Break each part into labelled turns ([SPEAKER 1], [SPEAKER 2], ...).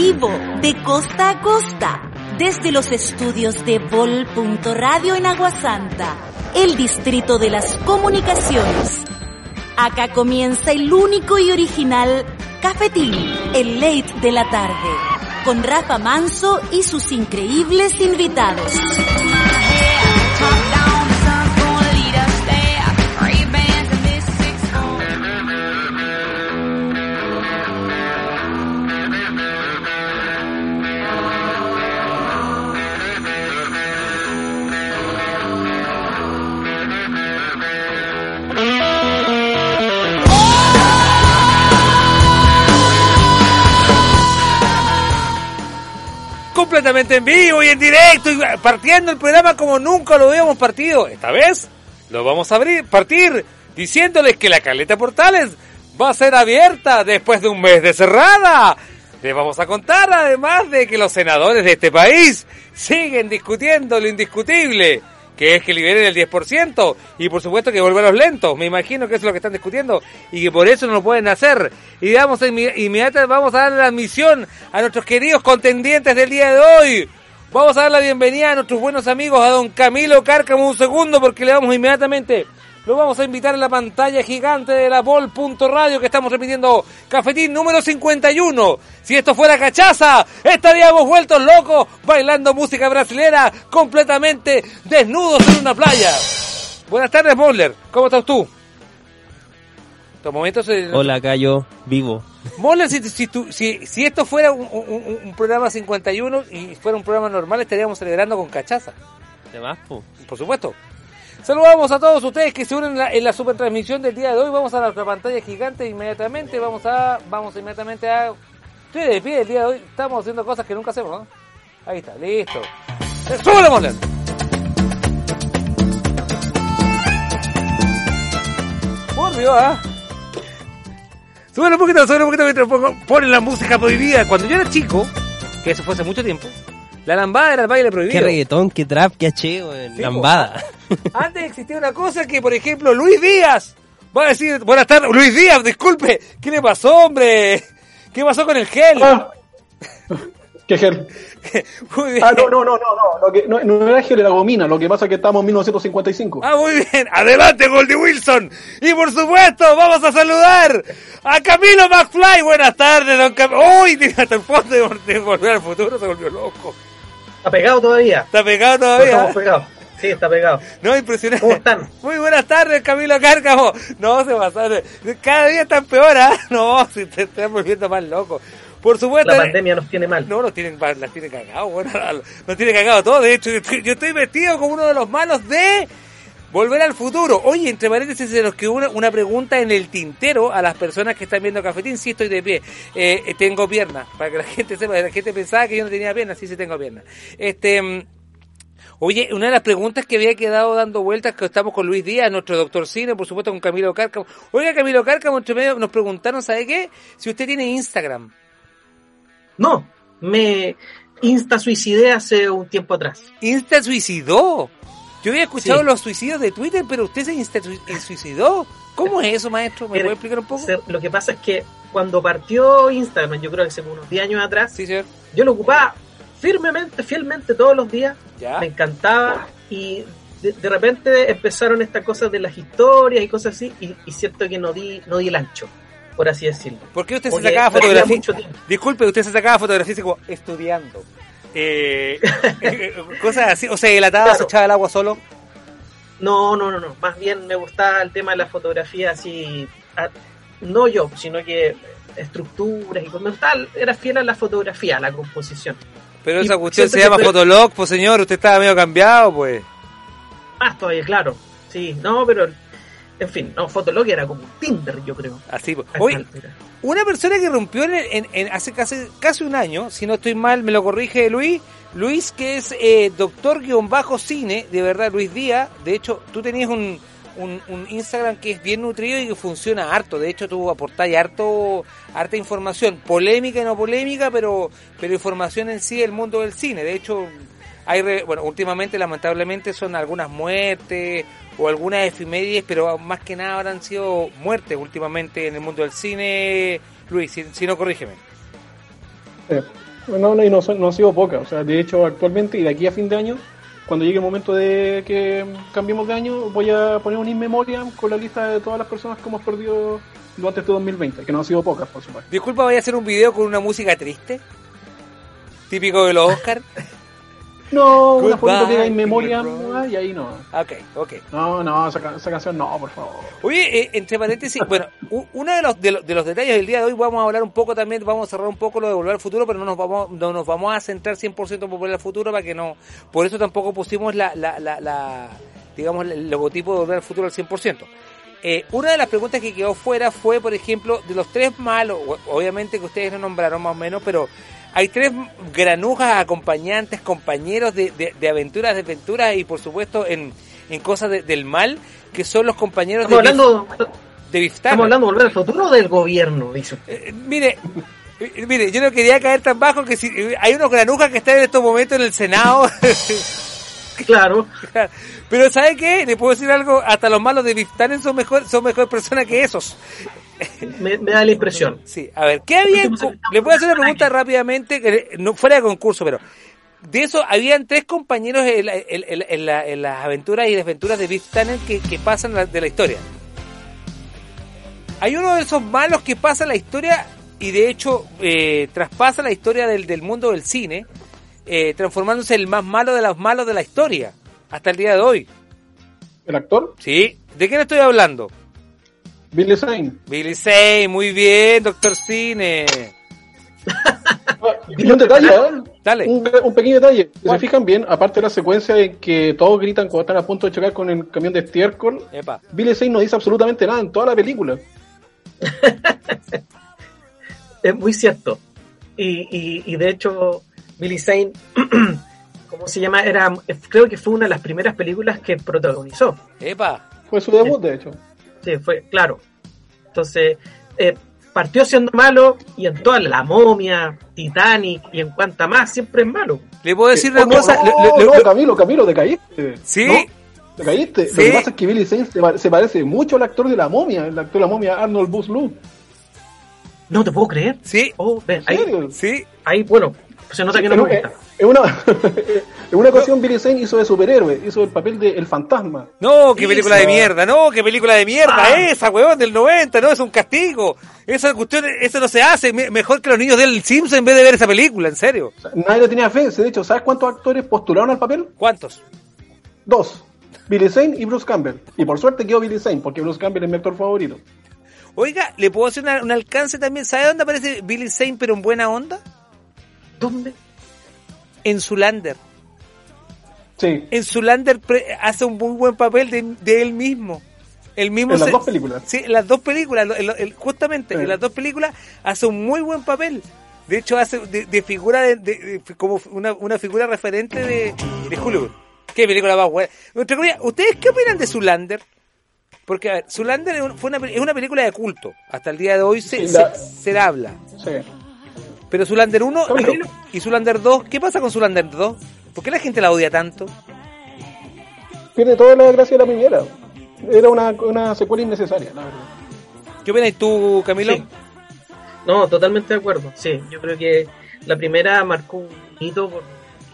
[SPEAKER 1] vivo de costa a costa desde los estudios de Vol.radio en Aguasanta, el distrito de las comunicaciones. Acá comienza el único y original Cafetín, el late de la tarde, con Rafa Manso y sus increíbles invitados.
[SPEAKER 2] Completamente en vivo y en directo y partiendo el programa como nunca lo habíamos partido. Esta vez lo vamos a abrir, partir diciéndoles que la Caleta Portales va a ser abierta después de un mes de cerrada. Les vamos a contar además de que los senadores de este país siguen discutiendo lo indiscutible que es que liberen el 10% y por supuesto que a los lentos. Me imagino que eso es lo que están discutiendo y que por eso no lo pueden hacer. Y vamos inmediatamente vamos a dar la admisión a nuestros queridos contendientes del día de hoy. Vamos a dar la bienvenida a nuestros buenos amigos, a don Camilo Cárcamo, un segundo, porque le damos inmediatamente lo vamos a invitar en la pantalla gigante de la Vol.radio que estamos repitiendo Cafetín número 51. Si esto fuera cachaza, estaríamos vueltos locos bailando música brasilera completamente desnudos en una playa. Buenas tardes, Moller. ¿Cómo estás tú?
[SPEAKER 3] momentos Hola, Cayo, vivo.
[SPEAKER 2] Moller, si, si, si, esto fuera un, un, programa 51 y fuera un programa normal, estaríamos celebrando con cachaza.
[SPEAKER 3] ¿De más,
[SPEAKER 2] Por supuesto. Saludamos a todos ustedes que se unen en la, en la super transmisión del día de hoy. Vamos a la pantalla gigante inmediatamente. Vamos a, vamos inmediatamente a. Estoy de pie el día de hoy. Estamos haciendo cosas que nunca hacemos, ¿no? Ahí está, listo. ¡Súbele, Moller! Volvió, ¿ah? Súbele un poquito, súbele un poquito mientras pongo, ponen la música prohibida. Cuando yo era chico, que eso fue hace mucho tiempo, la lambada era el baile prohibido.
[SPEAKER 3] Qué reggaetón, qué trap, qué acheo, lambada.
[SPEAKER 2] Antes existía una cosa que, por ejemplo, Luis Díaz va a decir, buenas tardes, Luis Díaz, disculpe, ¿qué le pasó, hombre? ¿Qué pasó con el gel?
[SPEAKER 4] Ah. ¿Qué gel? Ah, no, no, no, no, no, lo que, no, no era gel, era gomina, lo que pasa es que estamos en 1955.
[SPEAKER 2] Ah, muy bien, adelante, Goldie Wilson. Y por supuesto, vamos a saludar a Camilo McFly. Buenas tardes, don Camilo. Uy, hasta el fondo de Volver al Futuro se volvió loco.
[SPEAKER 5] Está pegado todavía.
[SPEAKER 2] Está pegado todavía.
[SPEAKER 5] Estamos pegados. Sí, está pegado.
[SPEAKER 2] No, impresionante.
[SPEAKER 5] ¿Cómo están?
[SPEAKER 2] Muy buenas tardes, Camilo Cárcamo. No, se pasaron. Cada día están peor, ¿ah? No, se te están volviendo más loco. Por supuesto.
[SPEAKER 5] La pandemia nos tiene mal.
[SPEAKER 2] No, nos tienen, las tiene cagado, bueno, nos tiene cagado todo. De hecho, yo estoy vestido como uno de los malos de Volver al futuro. Oye, entre paréntesis, se nos quedó una, una, pregunta en el tintero a las personas que están viendo Cafetín. Sí, estoy de pie. Eh, tengo piernas. Para que la gente sepa, la gente pensaba que yo no tenía piernas. Sí, sí tengo piernas. Este. Mm, oye, una de las preguntas que había quedado dando vueltas, que estamos con Luis Díaz, nuestro doctor cine, por supuesto con Camilo Cárcamo. Oiga, Camilo Cárcamo, entre medio nos preguntaron, ¿sabe qué? Si usted tiene Instagram.
[SPEAKER 5] No, me insta suicidé hace un tiempo atrás.
[SPEAKER 2] ¿Insta suicidó? Yo había escuchado los suicidios de Twitter, pero usted se suicidó. ¿Cómo es eso, maestro? ¿Me puede explicar un poco?
[SPEAKER 5] Lo que pasa es que cuando partió Instagram, yo creo que hace unos 10 años atrás, yo lo ocupaba firmemente, fielmente todos los días. Me encantaba y de, repente empezaron estas cosas de las historias y cosas así y, y cierto que no di, no di el ancho por así decirlo.
[SPEAKER 2] ¿Por qué usted se sacaba fotografías? Disculpe, usted se sacaba fotografías como estudiando. Eh, cosas así, o sea, el atado se echaba el agua solo.
[SPEAKER 5] No, no, no, no. Más bien me gustaba el tema de la fotografía así. no yo, sino que estructuras y como tal, era fiel a la fotografía, a la composición.
[SPEAKER 2] Pero esa cuestión se llama Fotolog, pues señor, usted estaba medio cambiado, pues.
[SPEAKER 5] Más todavía, claro. Sí, no, pero en fin, no, Fotolog era como Tinder, yo creo.
[SPEAKER 2] Así, pues. Oye, una persona que rompió en, en, hace casi, casi un año, si no estoy mal, me lo corrige Luis, Luis que es eh, doctor guion bajo cine, de verdad, Luis Díaz, de hecho, tú tenías un, un, Instagram que es bien nutrido y que funciona harto, de hecho tú aportás harto, harta información, polémica y no polémica, pero, pero información en sí del mundo del cine, de hecho, hay, bueno, últimamente lamentablemente son algunas muertes o algunas efemérides, pero más que nada habrán sido muertes últimamente en el mundo del cine. Luis, si, no, corrígeme.
[SPEAKER 4] No, no, y no, no ha sido poca. O sea, de hecho, actualmente y de aquí a fin de año, cuando llegue el momento de que cambiemos de año, voy a poner un in memoriam con la lista de todas las personas que hemos perdido durante este 2020, que no han sido pocas, por supuesto.
[SPEAKER 2] Disculpa, voy a hacer un video con una música triste. Típico de los Oscars.
[SPEAKER 4] No, una foto que en memoria y ahí no.
[SPEAKER 2] Ok, ok.
[SPEAKER 4] No, no, esa, canción no, por favor.
[SPEAKER 2] Oye, eh, entre paréntesis, bueno, uno de los, de los, de, los, detalles del día de hoy vamos a hablar un poco también, vamos a cerrar un poco lo de Volver al Futuro, pero no nos vamos, no nos vamos a centrar 100% en Volver al Futuro para que no, por eso tampoco pusimos la, la, la, la digamos, el logotipo de Volver al Futuro al 100%. Eh, una de las preguntas que quedó fuera fue, por ejemplo, de los tres malos, obviamente que ustedes no nombraron más o menos, pero hay tres granujas, acompañantes, compañeros de, de, aventuras, de aventuras y por supuesto en, en cosas del mal, que son los compañeros
[SPEAKER 5] de, hablando, de ¿Estamos hablando de volver al futuro o del gobierno? Dice
[SPEAKER 2] eh, mire, eh, mire, yo no quería caer tan bajo que si hay unos granujas que están en estos momentos en el Senado.
[SPEAKER 5] claro.
[SPEAKER 2] Pero ¿sabe qué? Le puedo decir algo, hasta los malos de Biftanen son mejor, son mejor personas que esos.
[SPEAKER 5] Me, da la impresión.
[SPEAKER 2] Sí, a ver, ¿qué había? Le puedo hacer una pregunta rápidamente, que no fuera de concurso, pero de eso habían tres compañeros en, las aventuras y desventuras de Biftanen que, que pasan de la historia. Hay uno de esos malos que pasa la historia y de hecho eh, traspasa la historia del, del mundo del cine, eh, transformándose en el más malo de los malos de la historia hasta el día de hoy.
[SPEAKER 4] ¿El actor?
[SPEAKER 2] Sí. ¿De quién estoy hablando?
[SPEAKER 4] Billy Zane.
[SPEAKER 2] Billy Zane, muy bien, doctor Cine.
[SPEAKER 4] y un detalle, ¿eh? Dale. Un, pequeño detalle. Si se fijan bien, aparte de la secuencia en que todos gritan cuando están a punto de chocar con el camión de estiércol, Billy Zane no dice absolutamente nada en toda la película.
[SPEAKER 5] es muy cierto. Y, y, y de hecho, Billy Zane ¿cómo se llama? Era, creo que fue una de las primeras películas que protagonizó.
[SPEAKER 2] ¡Epa!
[SPEAKER 4] Fue su debut, de hecho.
[SPEAKER 5] Fue, claro. Entonces, eh, partió siendo malo y en toda la momia, Titanic y en cuanta más, siempre es malo.
[SPEAKER 2] Le puedo decir una cosa.
[SPEAKER 4] No, Camilo, Camilo, te caíste.
[SPEAKER 2] Sí.
[SPEAKER 4] Te caíste. Lo que pasa es que Billy Zane se, parece mucho al actor de la momia, el actor de la momia Arnold Buslu.
[SPEAKER 5] No te puedo creer.
[SPEAKER 2] Sí.
[SPEAKER 5] Oh, ven, ahí,
[SPEAKER 2] sí.
[SPEAKER 5] Ahí, bueno, se nota que no me gusta.
[SPEAKER 4] En una, en una ocasión Billy Zane hizo de superhéroe, hizo el papel de El Fantasma.
[SPEAKER 2] No, qué película de mierda, no, qué película de mierda ah. esa, weón, del 90, no, es un castigo. Esa cuestión, eso no se hace, mejor que los niños del Simpson en vez de ver esa película, en serio.
[SPEAKER 4] nadie le tenía fe, de hecho, ¿sabes cuántos actores postularon al papel?
[SPEAKER 2] ¿Cuántos?
[SPEAKER 4] Dos. Billy Zane y Bruce Campbell. Y por suerte quedó Billy Zane, porque Bruce Campbell es mi actor favorito.
[SPEAKER 2] Oiga, ¿le puedo hacer un alcance también? ¿Sabe dónde aparece Billy Zane pero en buena onda?
[SPEAKER 5] ¿Dónde?
[SPEAKER 2] en Zulander.
[SPEAKER 4] Sí.
[SPEAKER 2] En Zulander hace un muy buen papel de, él mismo. El mismo
[SPEAKER 4] en las dos películas.
[SPEAKER 2] Sí, en las dos películas, justamente, en las dos películas hace un muy buen papel. De hecho, hace de, figura de, como una, una, figura referente de, de Hollywood. ¿Qué película más buena? ¿Ustedes qué opinan de Zulander? Porque, a ver, Zulander fue una, es una película de culto. Hasta el día de hoy se, se, se habla. Sí. Pero Zulander 1 y, Zulander 2, ¿qué pasa con Zulander 2? ¿Por qué la gente la odia tanto?
[SPEAKER 4] Pierde toda la gracia de la primera. Era una, una secuela innecesaria, la verdad.
[SPEAKER 2] ¿Qué opinas tú, Camilo?
[SPEAKER 5] No, totalmente de acuerdo. Sí, yo creo que la primera marcó un hito por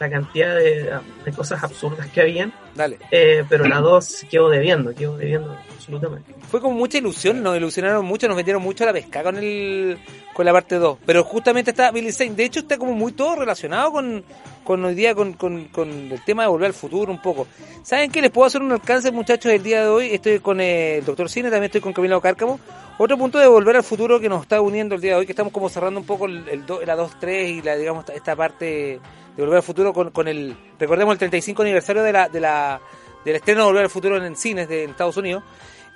[SPEAKER 5] la cantidad de, cosas absurdas que habían.
[SPEAKER 2] Dale.
[SPEAKER 5] Eh, pero la 2 quedó debiendo, quedó debiendo absolutamente.
[SPEAKER 2] Fue como mucha ilusión, nos ilusionaron mucho, nos metieron mucho a la pesca con el con la parte 2. Pero justamente está Billy Zane. De hecho, está como muy todo relacionado con, con hoy día, con, con, con, el tema de volver al futuro un poco. ¿Saben qué? Les puedo hacer un alcance, muchachos, el día de hoy. Estoy con el doctor Cine, también estoy con Camilo Cárcamo. Otro punto de volver al futuro que nos está uniendo el día de hoy, que estamos como cerrando un poco el, el la 2-3 y la, digamos, esta parte de volver al futuro con, con el, recordemos el 35 aniversario de la, de la, del estreno de Volver al Futuro en cines de Estados Unidos.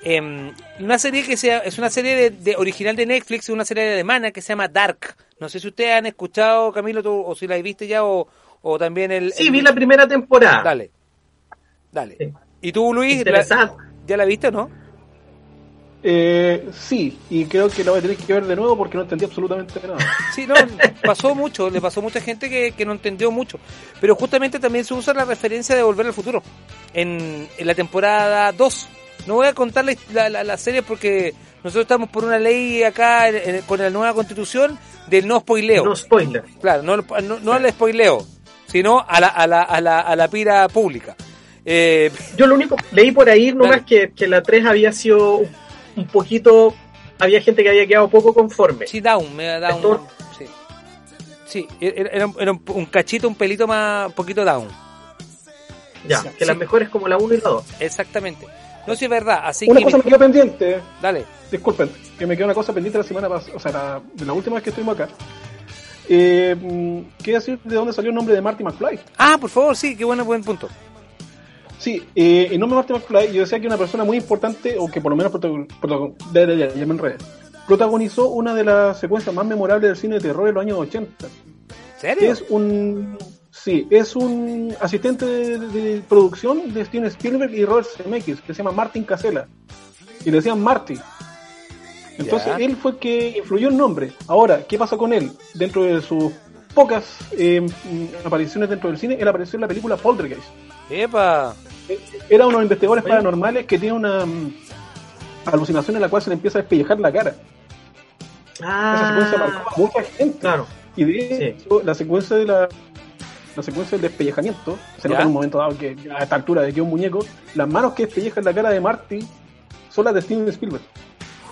[SPEAKER 2] Eh, una serie que sea, es una serie de, original de Netflix, una serie alemana que se llama Dark. No sé si ustedes han escuchado, Camilo, tú, o si la viste ya, o, o también el...
[SPEAKER 5] Sí, vi la primera temporada.
[SPEAKER 2] Dale, dale. ¿Y tú, Luis? ¿Ya la viste o no?
[SPEAKER 4] Eh, sí, y creo que la voy a tener que ver de nuevo porque no entendí absolutamente nada.
[SPEAKER 2] Sí, no, pasó mucho, le pasó a mucha gente que, que, no entendió mucho. Pero justamente también se usa la referencia de Volver al Futuro en, en la temporada 2 no voy a contar la, la, serie porque nosotros estamos por una ley acá con la nueva constitución del no spoileo.
[SPEAKER 5] No spoiler.
[SPEAKER 2] Claro, no, no, al spoileo, sino a la, a la, a la, a la pira pública.
[SPEAKER 5] Eh, Yo lo único, leí por ahí nomás que, que la 3 había sido un poquito, había gente que había quedado poco conforme.
[SPEAKER 2] Sí, down, me da un... Sí, sí era, un, cachito, un pelito más, un poquito down.
[SPEAKER 5] Ya, que las mejores como la 1 y la 2.
[SPEAKER 2] Exactamente. No, sí es verdad. Así
[SPEAKER 4] una cosa me quedó pendiente.
[SPEAKER 2] Dale.
[SPEAKER 4] Disculpen, que me quedó una cosa pendiente la semana pasada, o sea, de la última vez que estuvimos acá. Eh, mm, ¿Qué decir de dónde salió el nombre de Marty McFly?
[SPEAKER 2] Ah, por favor, sí, qué bueno, buen punto.
[SPEAKER 4] Sí, eh, el nombre de Marty McFly, yo decía que una persona muy importante, o que por lo menos protagonizó una de las secuencias más memorables del cine de terror de los años 80.
[SPEAKER 2] ¿Serio?
[SPEAKER 4] Es un Sí, es un asistente de, producción de Steven Spielberg y Robert Zemeckis, que se llama Martin Casella. Y le decían Marty. Entonces él fue el que influyó el nombre. Ahora, ¿qué pasa con él? Dentro de sus pocas eh, apariciones dentro del cine, él apareció en la película Poltergeist.
[SPEAKER 2] ¡Epa!
[SPEAKER 4] Era uno de los investigadores paranormales que tiene una mm, alucinación en la cual se le empieza a despellejar la cara.
[SPEAKER 5] Ah,
[SPEAKER 4] Esa secuencia marcó a mucha gente.
[SPEAKER 5] Claro.
[SPEAKER 4] Y de hecho, la secuencia de la la secuencia del despellejamiento, se nota en un momento dado que a esta altura de que un muñeco, las manos que despellejan la cara de Marty son las de Steven Spielberg.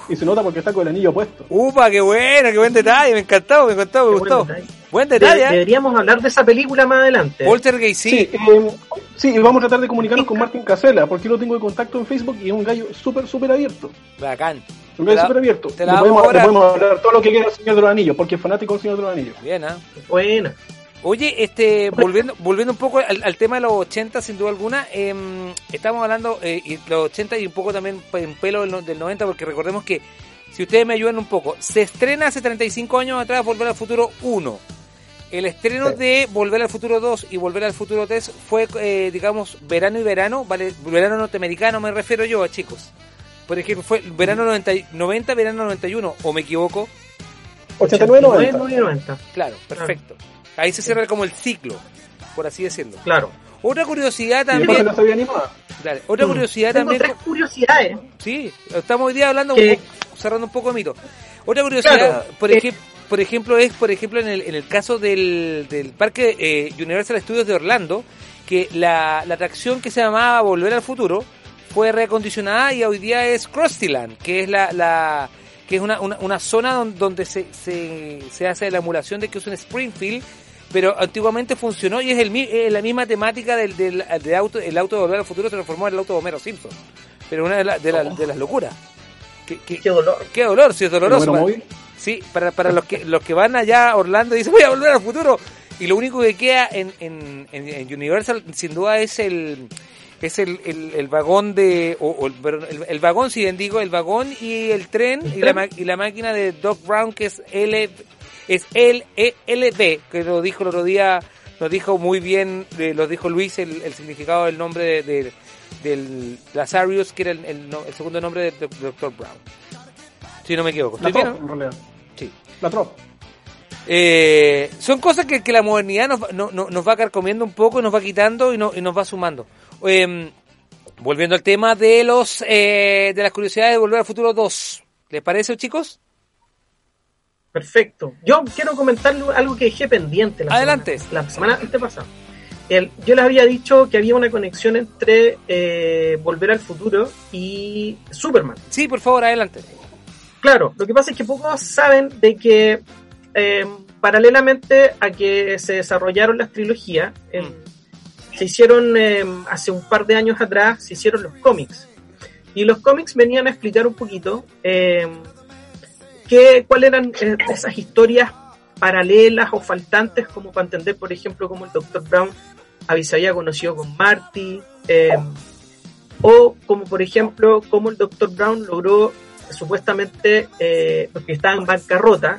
[SPEAKER 4] Y se nota porque está con el anillo puesto.
[SPEAKER 2] ¡Upa, qué bueno, qué buen detalle! Me encantó, me encantó, me gustó. Buen detalle. ¿eh?
[SPEAKER 5] Deberíamos hablar de esa película más adelante.
[SPEAKER 2] Poltergeist,
[SPEAKER 4] sí. Sí, eh, sí, vamos a tratar de comunicarnos con Martin Casella, porque lo tengo de contacto en Facebook y es un gallo súper, súper abierto.
[SPEAKER 2] Bacán.
[SPEAKER 4] Un gallo súper abierto. Te la podemos, podemos, hablar todo lo que quiera el Señor de los Anillos, porque es fanático del Señor de los Anillos.
[SPEAKER 2] Bien, ¿ah?
[SPEAKER 5] Buena.
[SPEAKER 2] Oye, este, volviendo, volviendo un poco al, tema de los 80, sin duda alguna, eh, estamos hablando de eh, los 80 y un poco también en pelo del, del, 90, porque recordemos que, si ustedes me ayudan un poco, se estrena hace 35 años atrás Volver al Futuro 1. El estreno de Volver al Futuro 2 y Volver al Futuro 3 fue, eh, digamos, verano y verano, ¿vale? Verano norteamericano me refiero yo, a chicos. Por ejemplo, fue verano 90, 90 verano 91, ¿o me equivoco?
[SPEAKER 4] 89,
[SPEAKER 5] 90.
[SPEAKER 2] Claro, perfecto. Ahí se cierra como el ciclo, por así decirlo.
[SPEAKER 5] Claro.
[SPEAKER 2] Otra curiosidad también.
[SPEAKER 4] No
[SPEAKER 2] Dale. Otra mm. curiosidad
[SPEAKER 5] Tengo
[SPEAKER 2] también.
[SPEAKER 5] Tres curiosidades.
[SPEAKER 2] Sí, estamos hoy día hablando, cerrando un poco de mito. Otra curiosidad, por, ejemplo, por ejemplo, es por ejemplo en el, en el caso del, del parque eh, Universal Studios de Orlando, que la, la atracción que se llamaba Volver al Futuro fue reacondicionada y hoy día es Krustyland, que es la, la que es una, una, una zona donde, donde se, se, se, hace la emulación de que es un Springfield pero antiguamente funcionó y es el, la misma temática del, del, auto, el auto de Volver al Futuro se transformó en el auto de Homero Simpson. Pero una de, de, de las locuras.
[SPEAKER 5] Qué, dolor.
[SPEAKER 2] Qué dolor, si es doloroso. Sí, para, para los que los que van allá a Orlando y dicen voy a volver al futuro. Y lo único que queda en, en, en Universal sin duda es el es el, el, vagón de o, el, el, vagón si bien digo el vagón y el tren y la, y la máquina de Doc Brown que es L es el ELD, que lo dijo el otro día, lo dijo muy bien, lo dijo Luis, el, significado del nombre de, del Lazarus, que era el, segundo nombre del Dr. Brown. Si no me equivoco.
[SPEAKER 4] La trop, en realidad.
[SPEAKER 2] Sí.
[SPEAKER 4] La trop.
[SPEAKER 2] Eh, son cosas que, que la modernidad nos, no, nos va carcomiendo un poco y nos va quitando y, no, y nos va sumando. Em, volviendo al tema de los eh, de las curiosidades de Volver al Futuro 2. ¿Les parece, chicos?
[SPEAKER 5] Perfecto. Yo quiero comentar algo que dejé pendiente la
[SPEAKER 2] Adelante.
[SPEAKER 5] Semana, la semana antepasada. El, yo les había dicho que había una conexión entre eh, Volver al Futuro y Superman.
[SPEAKER 2] Sí, por favor, adelante.
[SPEAKER 5] Claro, lo que pasa es que pocos saben de que eh, paralelamente a que se desarrollaron las trilogías, mm. se hicieron eh, hace un par de años atrás, se hicieron los cómics. Y los cómics venían a explicar un poquito ¿Qué, ¿Cuáles eran eh, esas historias paralelas o faltantes, como para entender, por ejemplo, cómo el Dr. Brown se había conocido con Marty? O como, por ejemplo, cómo el Dr. Brown logró supuestamente, eh, porque estaba en bancarrota,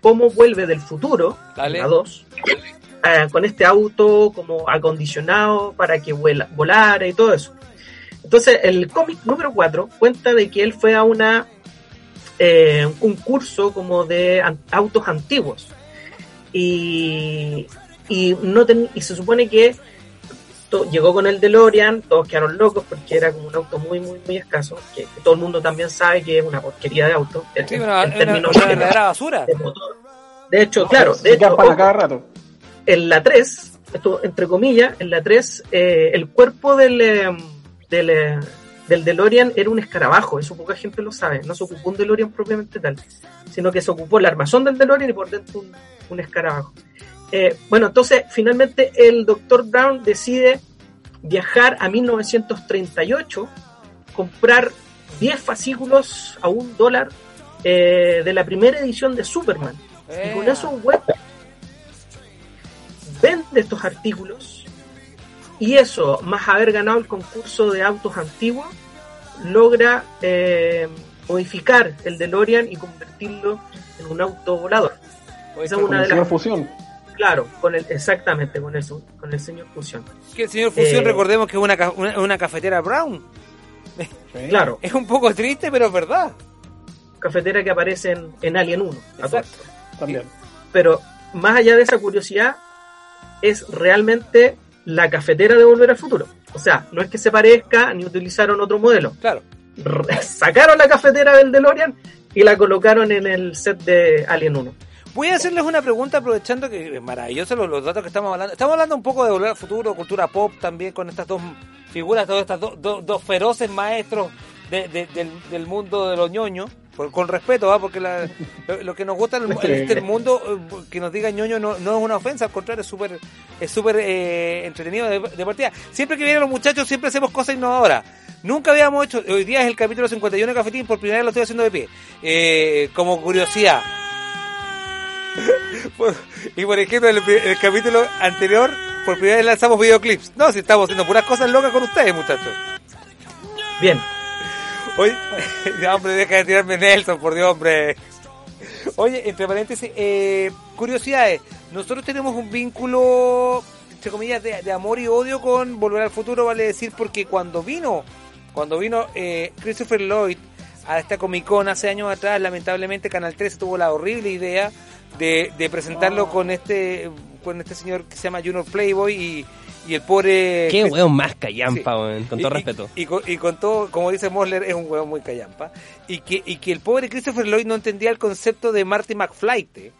[SPEAKER 5] cómo vuelve del futuro, a dos, con este auto como acondicionado para que vuela, volara y todo eso. Entonces, el cómic número 4 cuenta de que él fue a una eh, un concurso como de autos antiguos. Y, y, no y se supone que llegó con el DeLorean, todos quedaron locos porque era como un auto muy, muy, muy escaso, que, todo el mundo también sabe que es una porquería de auto.
[SPEAKER 2] Sí, en, una, verdadera basura.
[SPEAKER 5] De, hecho, claro, de hecho, cada rato. en la 3, esto entre comillas, en la 3, eh, el cuerpo del, eh, del, eh, del DeLorean era un escarabajo, eso poca gente lo sabe, no se ocupó un DeLorean propiamente tal, sino que se ocupó el armazón del DeLorean y por dentro un, un escarabajo. Eh, bueno, entonces finalmente el doctor Brown decide viajar a 1938, comprar 10 fascículos a un dólar eh, de la primera edición de Superman. Y con eso web vende estos artículos y eso, más haber ganado el concurso de autos antiguos, logra eh, modificar el DeLorean y convertirlo en un auto volador.
[SPEAKER 4] Esa es una de las fusión.
[SPEAKER 5] Claro, con el, exactamente, con el, con el señor Fusión.
[SPEAKER 2] Que el señor Fusión, eh, recordemos que es una, una, cafetera Brown.
[SPEAKER 5] Claro.
[SPEAKER 2] Es un poco triste, pero es verdad.
[SPEAKER 5] Cafetera que aparece en, Alien 1. Exacto. También. Pero más allá de esa curiosidad, es realmente la cafetera de Volver al Futuro. O sea, no es que se parezca ni utilizaron otro modelo.
[SPEAKER 2] Claro.
[SPEAKER 5] Sacaron la cafetera del DeLorean y la colocaron en el set de Alien 1.
[SPEAKER 2] Voy a hacerles una pregunta aprovechando que es maravilloso los, datos que estamos hablando. Estamos hablando un poco de volver al futuro, cultura pop también con estas dos figuras, todas estas dos feroces maestros del, mundo de los ñoños. con respeto, ¿va? porque lo, que nos gusta en este mundo, eh, que nos diga ñoño no, es una ofensa, al contrario, es súper es súper eh, entretenido de, partida. Siempre que vienen los muchachos, siempre hacemos cosas innovadoras. Nunca habíamos hecho, hoy día es el capítulo 51 de Cafetín, por primera vez lo estoy haciendo de pie. Eh, como curiosidad y por ejemplo, en el, capítulo anterior, por primera vez lanzamos videoclips. No, si estamos haciendo puras cosas locas con ustedes, muchachos.
[SPEAKER 5] Bien.
[SPEAKER 2] Oye, hombre, deja de tirarme Nelson, por Dios, hombre. Oye, entre paréntesis, eh, curiosidades. Nosotros tenemos un vínculo, entre comillas, de, amor y odio con Volver al Futuro, vale decir, porque cuando vino, cuando vino eh, Christopher Lloyd a esta Comic Con hace años atrás, lamentablemente Canal 13 tuvo la horrible idea de, presentarlo oh. con este con este señor que se llama Junior Playboy y, y el pobre...
[SPEAKER 3] Qué weón más callampa, con todo respeto.
[SPEAKER 2] Y, con, todo, como dice Mosler, es un weón muy callampa. Y que, y que el pobre Christopher Lloyd no entendía el concepto de Marty McFly.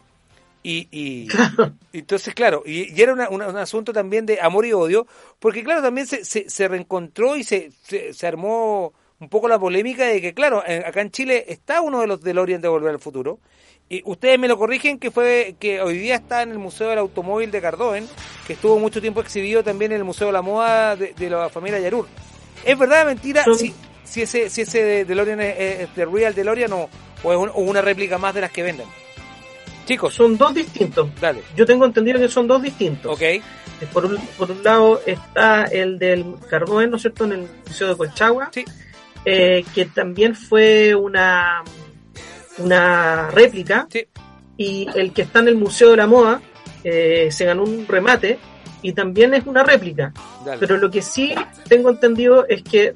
[SPEAKER 2] Y, y, entonces, claro, y, era un asunto también de amor y odio, porque claro, también se, se, reencontró y se, se, armó un poco la polémica de que, claro, acá en Chile está uno de los del Oriente de Volver al Futuro, y ustedes me lo corrigen que fue que hoy día está en el Museo del Automóvil de Cardoen, que estuvo mucho tiempo exhibido también en el Museo de la Moda de, la familia Yarur. ¿Es verdad o mentira si, si ese si ese DeLorean es, de Real DeLorean o, o es una réplica más de las que venden?
[SPEAKER 5] Chicos, son dos distintos.
[SPEAKER 2] Dale.
[SPEAKER 5] Yo tengo entendido que son dos distintos.
[SPEAKER 2] Ok.
[SPEAKER 5] Eh, por un, por un lado está el del Cardoen, ¿no es cierto?, en el Museo de Colchagua.
[SPEAKER 2] Sí.
[SPEAKER 5] Eh, que también fue una una réplica. Y el que está en el Museo de la Moda eh, se ganó un remate y también es una réplica. Pero lo que sí tengo entendido es que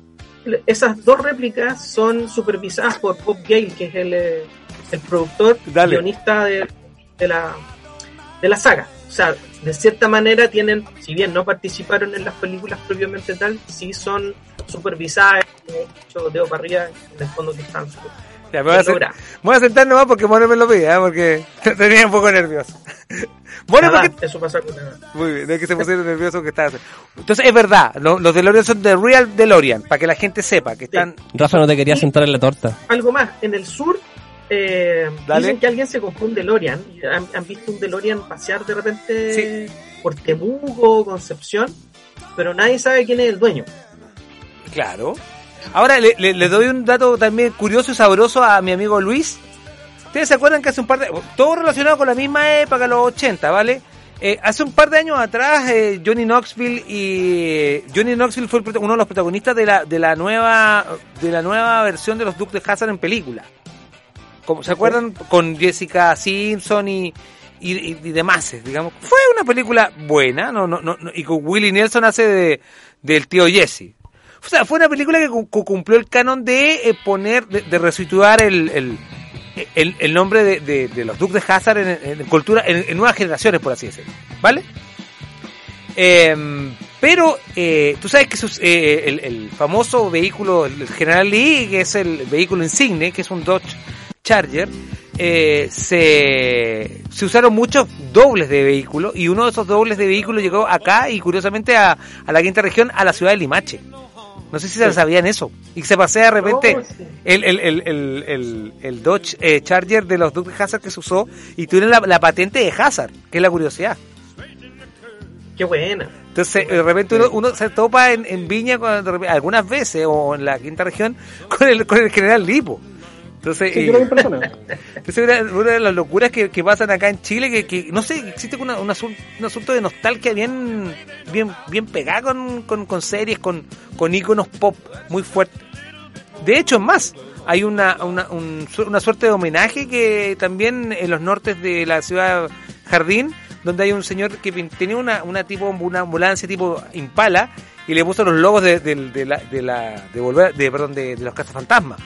[SPEAKER 5] esas dos réplicas son supervisadas por Bob Gale, que es el, eh, el productor, guionista de, de, la, de la saga. O sea, de cierta manera tienen, si bien no participaron en las películas propiamente tal, sí son supervisadas, de hecho, de Parrilla, en el fondo que están
[SPEAKER 2] me, voy a sentar nomás porque Mono me lo pide, ¿eh? porque tenía un poco nervioso.
[SPEAKER 5] Porque... Eso pasa con
[SPEAKER 2] Muy bien, es que se pusieron nervioso que estaba. Entonces, es verdad, los DeLorean son de Real DeLorean, para que la gente sepa que están...
[SPEAKER 3] Rafa, no te quería sentar en la torta.
[SPEAKER 5] Algo más, en el sur eh, dicen que alguien se compró un DeLorean. ¿Han, han visto un DeLorean pasear de repente por Temugo, Concepción, pero nadie sabe quién es el dueño.
[SPEAKER 2] Claro. Ahora le, doy un dato también curioso y sabroso a mi amigo Luis. Ustedes se acuerdan que hace un par de... Todo relacionado con la misma época, los 80, ¿vale? Eh, hace un par de años atrás, eh, Johnny Knoxville y Johnny Knoxville fue uno de los protagonistas de la, de la nueva de la nueva versión de los Dukes de Hazard en película. Como, ¿Se acuerdan? Con Jessica Simpson y, y, demás, digamos. Fue una película buena, no, no, no, y con Willie Nelson hace de, del tío Jesse. O sea, fue una película que cumplió el canon de eh, poner, de, resuituar el, el, el, nombre de, de, los Duques de Hazard en, cultura, en, nuevas generaciones, por así decirlo. ¿Vale? Em, Pero eh, tú sabes que eh, el, famoso vehículo, el General Lee, que es el vehículo insigne, que es un Dodge Charger, eh, se, se usaron muchos dobles de vehículo y uno de esos dobles de vehículo llegó acá y curiosamente a, a la quinta región, a la ciudad de Limache. No sé si se sabían eso. Y se pasea de repente el, el, el, el, el, Dodge Charger de los Dodge Hazard que se usó y tuvieron la, la patente de Hazard, que es la curiosidad.
[SPEAKER 5] Qué buena.
[SPEAKER 2] Entonces, de repente uno, se topa en, Viña algunas veces o en la quinta región con el, con el general Lipo. Entonces, sí, entonces una, de las locuras que, pasan acá en Chile, que, que no sé, existe un, un, asunto, de nostalgia bien bien bien pegado con, con, con series, con, con íconos pop muy fuertes. De hecho, es más, hay una, una, una suerte de homenaje que también en los nortes de la ciudad Jardín donde hay un señor que tenía una, una tipo una ambulancia tipo Impala y le puso los logos de, de, la, de la de volver de perdón de, los cazafantasmas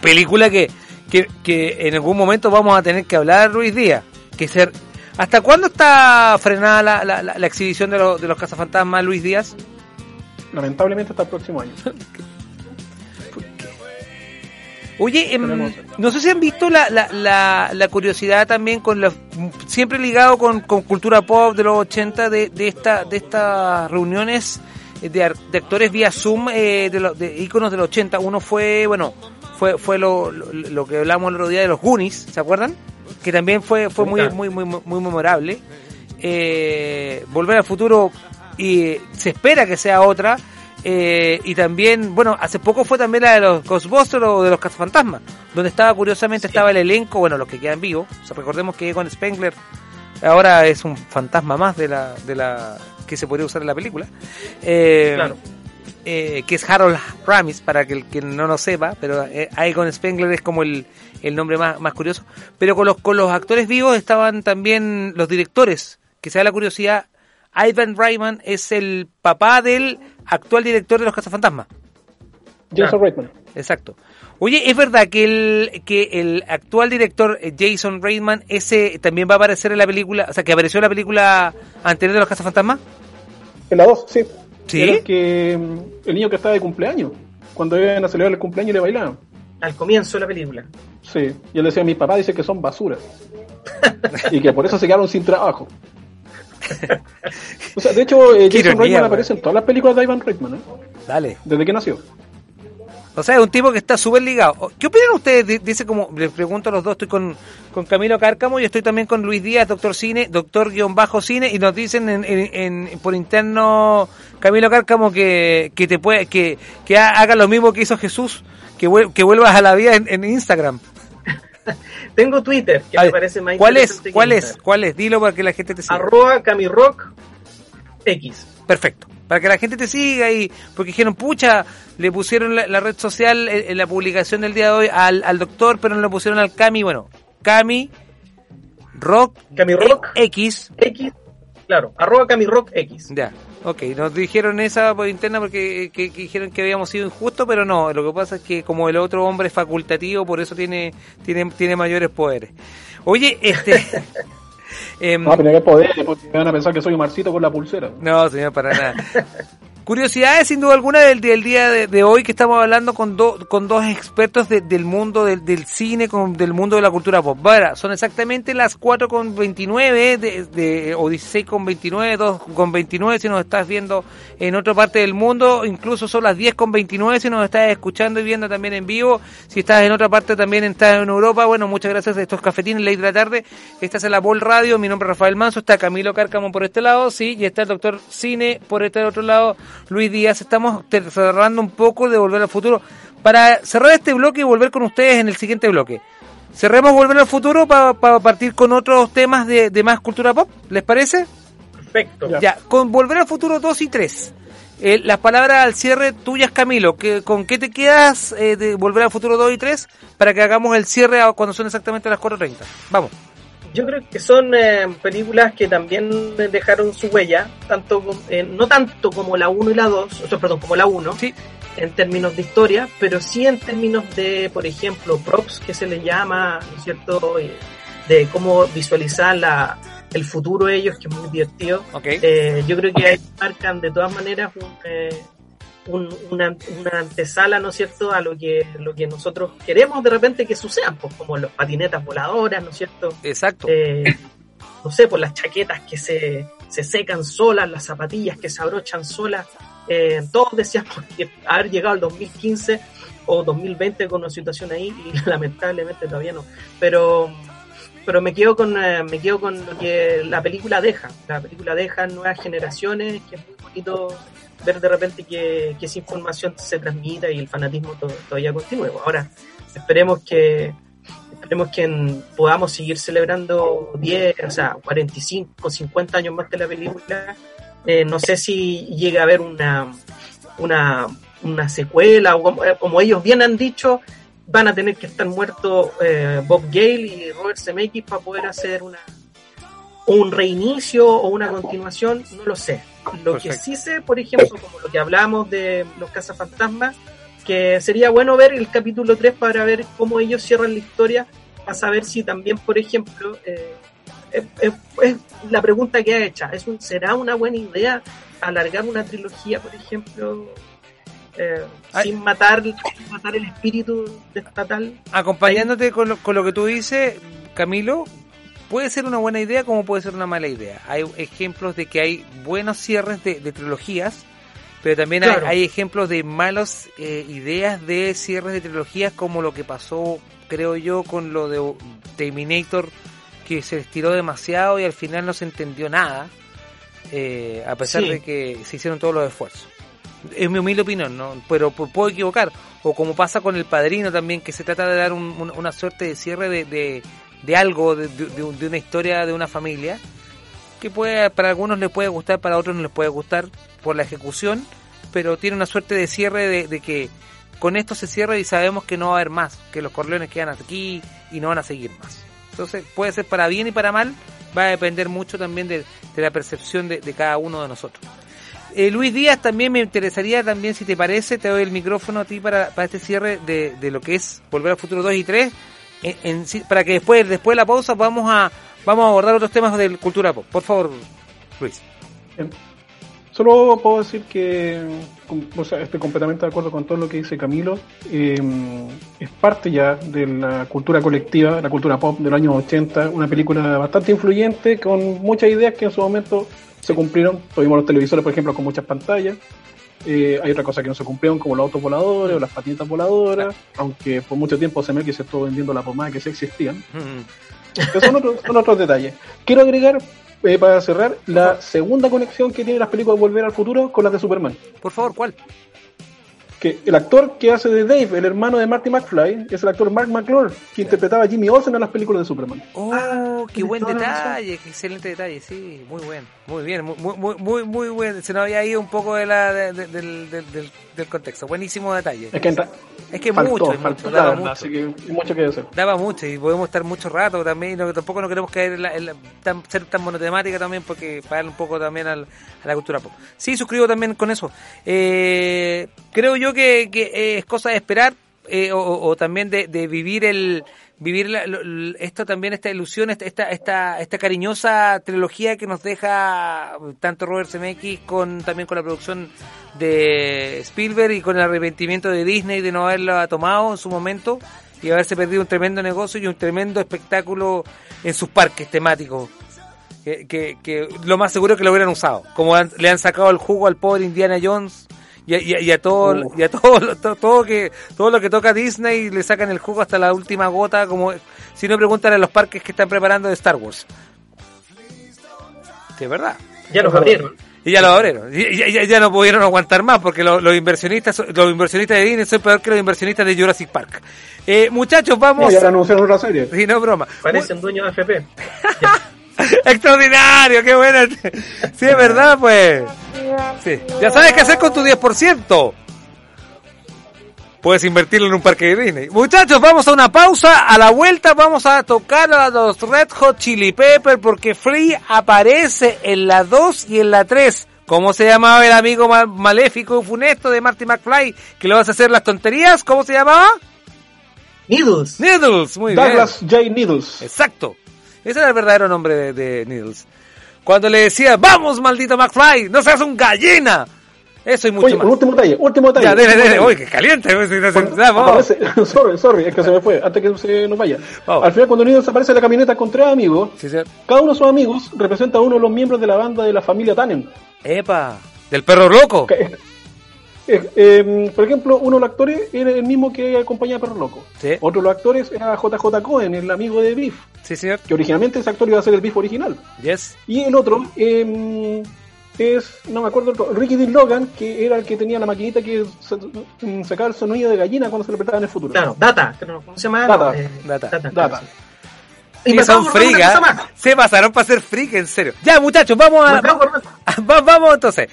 [SPEAKER 2] película que, que, que en algún momento vamos a tener que hablar Luis Díaz que ser ¿Hasta cuándo está frenada la, la, la, exhibición de, de los cazafantasmas Luis Díaz?
[SPEAKER 4] Lamentablemente hasta el próximo año.
[SPEAKER 2] Oye, em, no sé si han visto la, la, la, curiosidad también con la, siempre ligado con, con, cultura pop de los 80 de, de esta de estas reuniones de, de, actores vía Zoom eh, de, de íconos de los 80. Uno fue, bueno, fue fue lo, lo, que hablamos el otro día de los Goonies, ¿se acuerdan? Que también fue fue muy muy muy muy memorable. Eh, Volver al futuro y se espera que sea otra eh, y también, bueno, hace poco fue también la de los Ghostbusters o de los Cazafantasmas, donde estaba curiosamente estaba el elenco, bueno, los que quedan vivos. recordemos que con Spengler ahora es un fantasma más de la, de la que se podría usar en la película. Eh, claro. Eh, que es Harold Ramis, para que el que no lo sepa, pero ahí con Spengler es como el, el nombre más, más curioso. Pero con los, con los actores vivos estaban también los directores, que se da la curiosidad. Ivan Reitman es el papá del actual director de los Cazafantasmas.
[SPEAKER 4] Jason Reitman.
[SPEAKER 2] Exacto. Oye, ¿es verdad que el, que el actual director eh, Jason Reitman ese también va a aparecer en la película, o sea, que apareció en la película anterior de los Cazafantasmas?
[SPEAKER 4] En la 2, sí. ¿Sí? Era que mm, el niño que estaba de cumpleaños, cuando iban a celebrar el cumpleaños y le bailaban.
[SPEAKER 5] Al comienzo de la película.
[SPEAKER 4] Sí, y él decía, mi papá dice que son basura. y que por eso se quedaron sin trabajo. o sea, de hecho, eh, Jason Reitman aparece en todas las películas de Ivan Reitman, ¿eh?
[SPEAKER 2] Dale.
[SPEAKER 4] Desde que nació.
[SPEAKER 2] O sea, es un tipo que está súper ligado. ¿Qué opinan ustedes? Dice como, les pregunto a los dos, estoy con, con Camilo Cárcamo y estoy también con Luis Díaz, doctor cine, doctor guion bajo cine, y nos dicen en, en, por interno Camilo Cárcamo que, que te puede, que, que haga lo mismo que hizo Jesús, que, que vuelvas a la vida en Instagram.
[SPEAKER 5] Tengo Twitter, que me parece más
[SPEAKER 2] ¿Cuál es? ¿Cuál es? ¿Cuál es? Dilo para que la gente te siga.
[SPEAKER 5] Arroba Camirock X.
[SPEAKER 2] Perfecto. Para que la gente te siga y porque dijeron, pucha, le pusieron la, red social en, la publicación del día de hoy al, al, doctor, pero no le pusieron al Cami. Bueno, Cami Rock,
[SPEAKER 5] Cami Rock
[SPEAKER 2] X.
[SPEAKER 5] X. Claro, arroba Cami Rock X.
[SPEAKER 2] Ya. Ok, nos dijeron esa por interna porque dijeron que habíamos sido injustos, pero no, lo que pasa es que como el otro hombre es facultativo, por eso tiene tiene, tiene mayores poderes. Oye, este...
[SPEAKER 4] eh, no, pero poderes, porque me van a pensar que soy un marcito con la pulsera.
[SPEAKER 2] No, señor, para nada. Curiosidades, sin duda alguna, del, del día de, hoy que estamos hablando con, con dos expertos del mundo del, del, cine, con, del mundo de la cultura pop. Bueno, son exactamente las 4.29 de, de, o 16.29, 2.29 si nos estás viendo en otra parte del mundo. Incluso son las 10.29 si nos estás escuchando y viendo también en vivo. Si estás en otra parte también estás en Europa. Bueno, muchas gracias a estos cafetines ley de la tarde. Estás en la Bol Radio. Mi nombre es Rafael Manso. Está Camilo Cárcamo por este lado, sí, y está el doctor Cine por este otro lado. Luis Díaz. Estamos cerrando un poco de Volver al Futuro. Para cerrar este bloque y volver con ustedes en el siguiente bloque. Cerremos Volver al Futuro para partir con otros temas de, más cultura pop. ¿Les parece?
[SPEAKER 5] Perfecto.
[SPEAKER 2] Ya, con Volver al Futuro 2 y 3. Eh, las palabras al cierre tuyas, Camilo. Que, ¿Con qué te quedas eh, de Volver al Futuro 2 y 3 para que hagamos el cierre cuando son exactamente las 4.30? Vamos
[SPEAKER 5] yo creo que son eh, películas que también dejaron su huella, tanto eh, no tanto como la 1 y la 2, o sea, perdón, como la 1,
[SPEAKER 2] sí.
[SPEAKER 5] en términos de historia, pero sí en términos de, por ejemplo, props, que se le llama, ¿no es cierto?, eh, de cómo visualizar la, el futuro de ellos, que es muy divertido. Eh, yo creo que ahí marcan de todas maneras un, una, una, antesala, ¿no es cierto?, a lo que, lo que nosotros queremos de repente que sucedan, pues como los patinetas voladoras, ¿no es cierto?
[SPEAKER 2] Exacto.
[SPEAKER 5] no sé, por las chaquetas que se, se secan solas, las zapatillas que se abrochan solas. Eh, todos decíamos que haber llegado al 2015 o 2020 con una situación ahí y lamentablemente todavía no. Pero pero me quedo con eh, me quedo con lo que la película deja. La película deja nuevas generaciones, que es muy bonito ver de repente que, esa información se transmita y el fanatismo todavía continúe. Ahora, esperemos que esperemos que podamos seguir celebrando 10, o sea, 45, 50 años más de la película. Eh, no sé si llega a haber una, una, secuela o como, ellos bien han dicho, van a tener que estar muertos eh, Bob Gale y Robert Zemeckis para poder hacer una un reinicio o una continuación, no lo sé. Lo que sí sé, por ejemplo, como lo que hablamos de los cazafantasmas, que sería bueno ver el capítulo 3 para ver cómo ellos cierran la historia, para saber si también, por ejemplo, eh, es, la pregunta que ha hecho, ¿es ¿será una buena idea alargar una trilogía, por ejemplo, eh, sin matar, matar el espíritu estatal.
[SPEAKER 2] Acompañándote con lo, con lo que tú dices, Camilo, puede ser una buena idea como puede ser una mala idea. Hay ejemplos de que hay buenos cierres de, trilogías, pero también hay, ejemplos de malas eh, ideas de cierres de trilogías como lo que pasó, creo yo, con lo de Terminator, que se estiró demasiado y al final no se entendió nada, eh, a pesar de que se hicieron todos los esfuerzos es mi humilde opinión, ¿no? pero puedo equivocar. O como pasa con El Padrino también, que se trata de dar una suerte de cierre de, de, algo, de, de, una historia de una familia, que puede para algunos les puede gustar, para otros no les puede gustar por la ejecución, pero tiene una suerte de cierre de, que con esto se cierra y sabemos que no va a haber más, que los Corleones quedan aquí y no van a seguir más. Entonces puede ser para bien y para mal, va a depender mucho también de, la percepción de cada uno de nosotros. Eh, Luis Díaz, también me interesaría, también si te parece, te doy el micrófono a ti para, para este cierre de, de lo que es Volver al Futuro 2 y 3, en, para que después, después de la pausa vamos a, vamos a abordar otros temas del cultura pop. Por favor, Luis.
[SPEAKER 4] Solo puedo decir que estoy completamente de acuerdo con todo lo que dice Camilo. Eh, es parte ya de la cultura colectiva, la cultura pop del año 80, una película bastante influyente con muchas ideas que en su momento se cumplieron. Tuvimos los televisores, por ejemplo, con muchas pantallas. Eh, hay otra cosa que no se cumplieron, como los autos voladores o las patinetas voladoras, aunque por mucho tiempo se me que se estuvo vendiendo la pomada que sí existían. Pero son otros, son otros detalles. Quiero agregar, eh, para cerrar, la segunda conexión que tienen las películas de Volver al Futuro con las de Superman.
[SPEAKER 2] Por favor, ¿cuál?
[SPEAKER 4] Que el actor que hace de Dave, el hermano de Marty McFly, es el actor Mark McClure, que interpretaba a Jimmy Olsen en las películas de Superman.
[SPEAKER 2] Oh, ah, qué buen detalle, qué excelente detalle, sí, muy bueno, muy bien, muy, muy, muy, muy bueno. Se nos había ido un poco de la, del, del, del, contexto, buenísimo detalle.
[SPEAKER 4] Es que,
[SPEAKER 2] es que mucho, mucho, daba mucho.
[SPEAKER 4] Así que mucho que hacer.
[SPEAKER 2] Daba mucho y podemos estar mucho rato también, no, tampoco no queremos caer en, la, tan, ser tan monotemática también porque para un poco también al, a la cultura pop. Sí, suscribo también con eso. Eh, creo yo que, que es cosa de esperar eh, o, también de, vivir el vivir esto también esta ilusión esta esta esta cariñosa trilogía que nos deja tanto Robert Zemeckis con también con la producción de Spielberg y con el arrepentimiento de Disney de no haberla tomado en su momento y haberse perdido un tremendo negocio y un tremendo espectáculo en sus parques temáticos que, que, que lo más seguro es que lo hubieran usado como le han sacado el jugo al pobre Indiana Jones y, a todo, y a todo, todo, que, todo lo que toca Disney le sacan el jugo hasta la última gota, como si no preguntan a los parques que están preparando de Star Wars. De verdad.
[SPEAKER 5] Ya los abrieron.
[SPEAKER 2] Y ya lo abrieron. Y ya, no pudieron aguantar más porque los, inversionistas los inversionistas de Disney son peor que los inversionistas de Jurassic Park. Eh, muchachos, vamos.
[SPEAKER 4] ya anunciaron otra serie.
[SPEAKER 2] Sí, no broma.
[SPEAKER 5] Parecen dueños de FP.
[SPEAKER 2] Extraordinario, qué bueno. Sí, es verdad, pues. Sí. Ya sabes qué hacer con tu 10%. Puedes invertirlo en un parque de Disney. Muchachos, vamos a una pausa. A la vuelta vamos a tocar a los Red Hot Chili Pepper porque Free aparece en la 2 y en la 3. ¿Cómo se llamaba el amigo maléfico y funesto de Marty McFly que lo vas a hacer las tonterías? ¿Cómo se llamaba?
[SPEAKER 5] Needles.
[SPEAKER 2] Needles, muy
[SPEAKER 4] bien. Douglas J. Needles.
[SPEAKER 2] Exacto. Ese era el verdadero nombre de, de Needles. Cuando le decía, vamos maldito McFly, no seas un gallina. Eso y mucho
[SPEAKER 4] Oye,
[SPEAKER 2] más.
[SPEAKER 4] Un último detalle, último detalle.
[SPEAKER 2] Ya, dele, dele. Uy, qué caliente. pues,
[SPEAKER 4] Cuando aparece- sorry, sorry, es que se me fue, antes que se nos vaya.
[SPEAKER 2] Vamos.
[SPEAKER 4] Al final, cuando Needles aparece en la camioneta con tres amigos,
[SPEAKER 2] Sí, sí.
[SPEAKER 4] cada uno de sus amigos representa a uno de los miembros de la banda de la familia Tannen.
[SPEAKER 2] Epa. Del perro loco.
[SPEAKER 4] Que- eh, eh, por ejemplo, uno de los actores era el mismo que acompañaba a Perro Loco.
[SPEAKER 2] Sí.
[SPEAKER 4] Otro de los actores era JJ Cohen, el amigo de Biff,
[SPEAKER 2] Sí, señor.
[SPEAKER 4] que originalmente ese actor iba a ser el Biff original.
[SPEAKER 2] Yes.
[SPEAKER 4] Y el otro eh, es, no me acuerdo, Ricky D. Logan, que era el que tenía la maquinita que mm, sacaba el sonido de gallina cuando se le apretaba en el futuro.
[SPEAKER 5] Claro, Data, ¿cómo se llama?
[SPEAKER 4] Data.
[SPEAKER 5] Eh,
[SPEAKER 2] Data.
[SPEAKER 4] Data.
[SPEAKER 5] Y
[SPEAKER 2] Y
[SPEAKER 5] me
[SPEAKER 2] son frigas.
[SPEAKER 5] más.
[SPEAKER 2] Se pasaron para ser freak, en serio. Ya, muchachos, vamos a.
[SPEAKER 5] acabo de acordar.
[SPEAKER 2] Va- vamos entonces.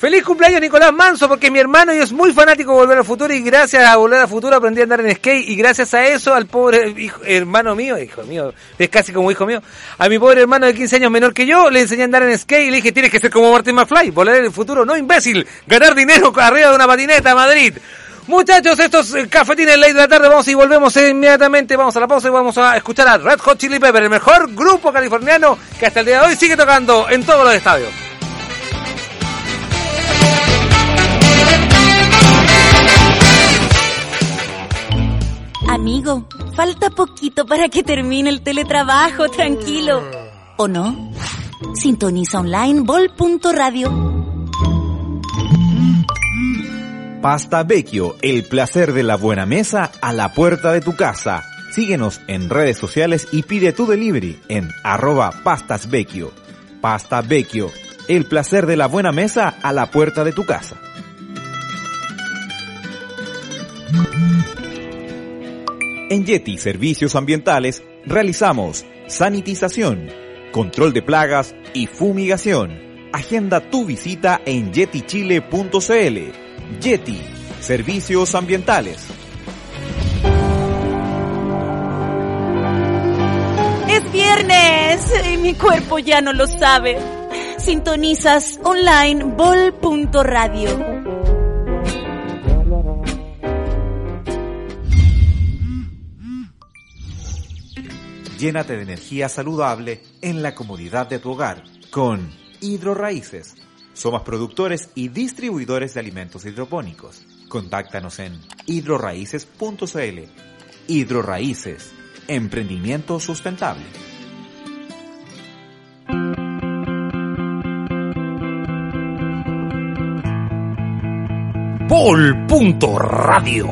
[SPEAKER 2] Feliz cumpleaños Nicolás Manso, porque mi hermano y es muy fanático de Volver al Futuro y gracias a Volver al Futuro aprendí a andar en skate y gracias a eso al pobre hijo- hermano mío, hijo mío, es casi como hijo mío, a mi pobre hermano de 15 años menor que yo le enseñé a andar en skate y le dije tienes que ser como Martin McFly, volar en el futuro, no imbécil, ganar dinero arriba de una patineta Madrid. Muchachos, estos eh, cafetines ley de la tarde, vamos y volvemos inmediatamente, vamos a la pausa y vamos a escuchar a Red Hot Chili Pepper, el mejor grupo californiano que hasta el día de hoy sigue tocando en todos los estadios.
[SPEAKER 1] Amigo, falta poquito para que termine el teletrabajo, tranquilo. ¿O no? Sintoniza online bol.radio.
[SPEAKER 6] Pasta Vecchio, el placer de la buena mesa a la puerta de tu casa. Síguenos en redes sociales y pide tu delivery en arroba pastas vecchio. Pasta Vecchio, el placer de la buena mesa a la puerta de tu casa. En Yeti Servicios Ambientales realizamos sanitización, control de plagas y fumigación. Agenda tu visita en yetichile.cl. Yeti, Servicios Ambientales.
[SPEAKER 1] Es viernes y mi cuerpo ya no lo sabe. Sintonizas online bol.radio.
[SPEAKER 6] Llénate de energía saludable en la comodidad de tu hogar con Hidroraíces. Somos productores y distribuidores de alimentos hidropónicos. Contáctanos en hidroraíces.cl. Hidroraíces, emprendimiento sustentable.
[SPEAKER 2] Pol.radio.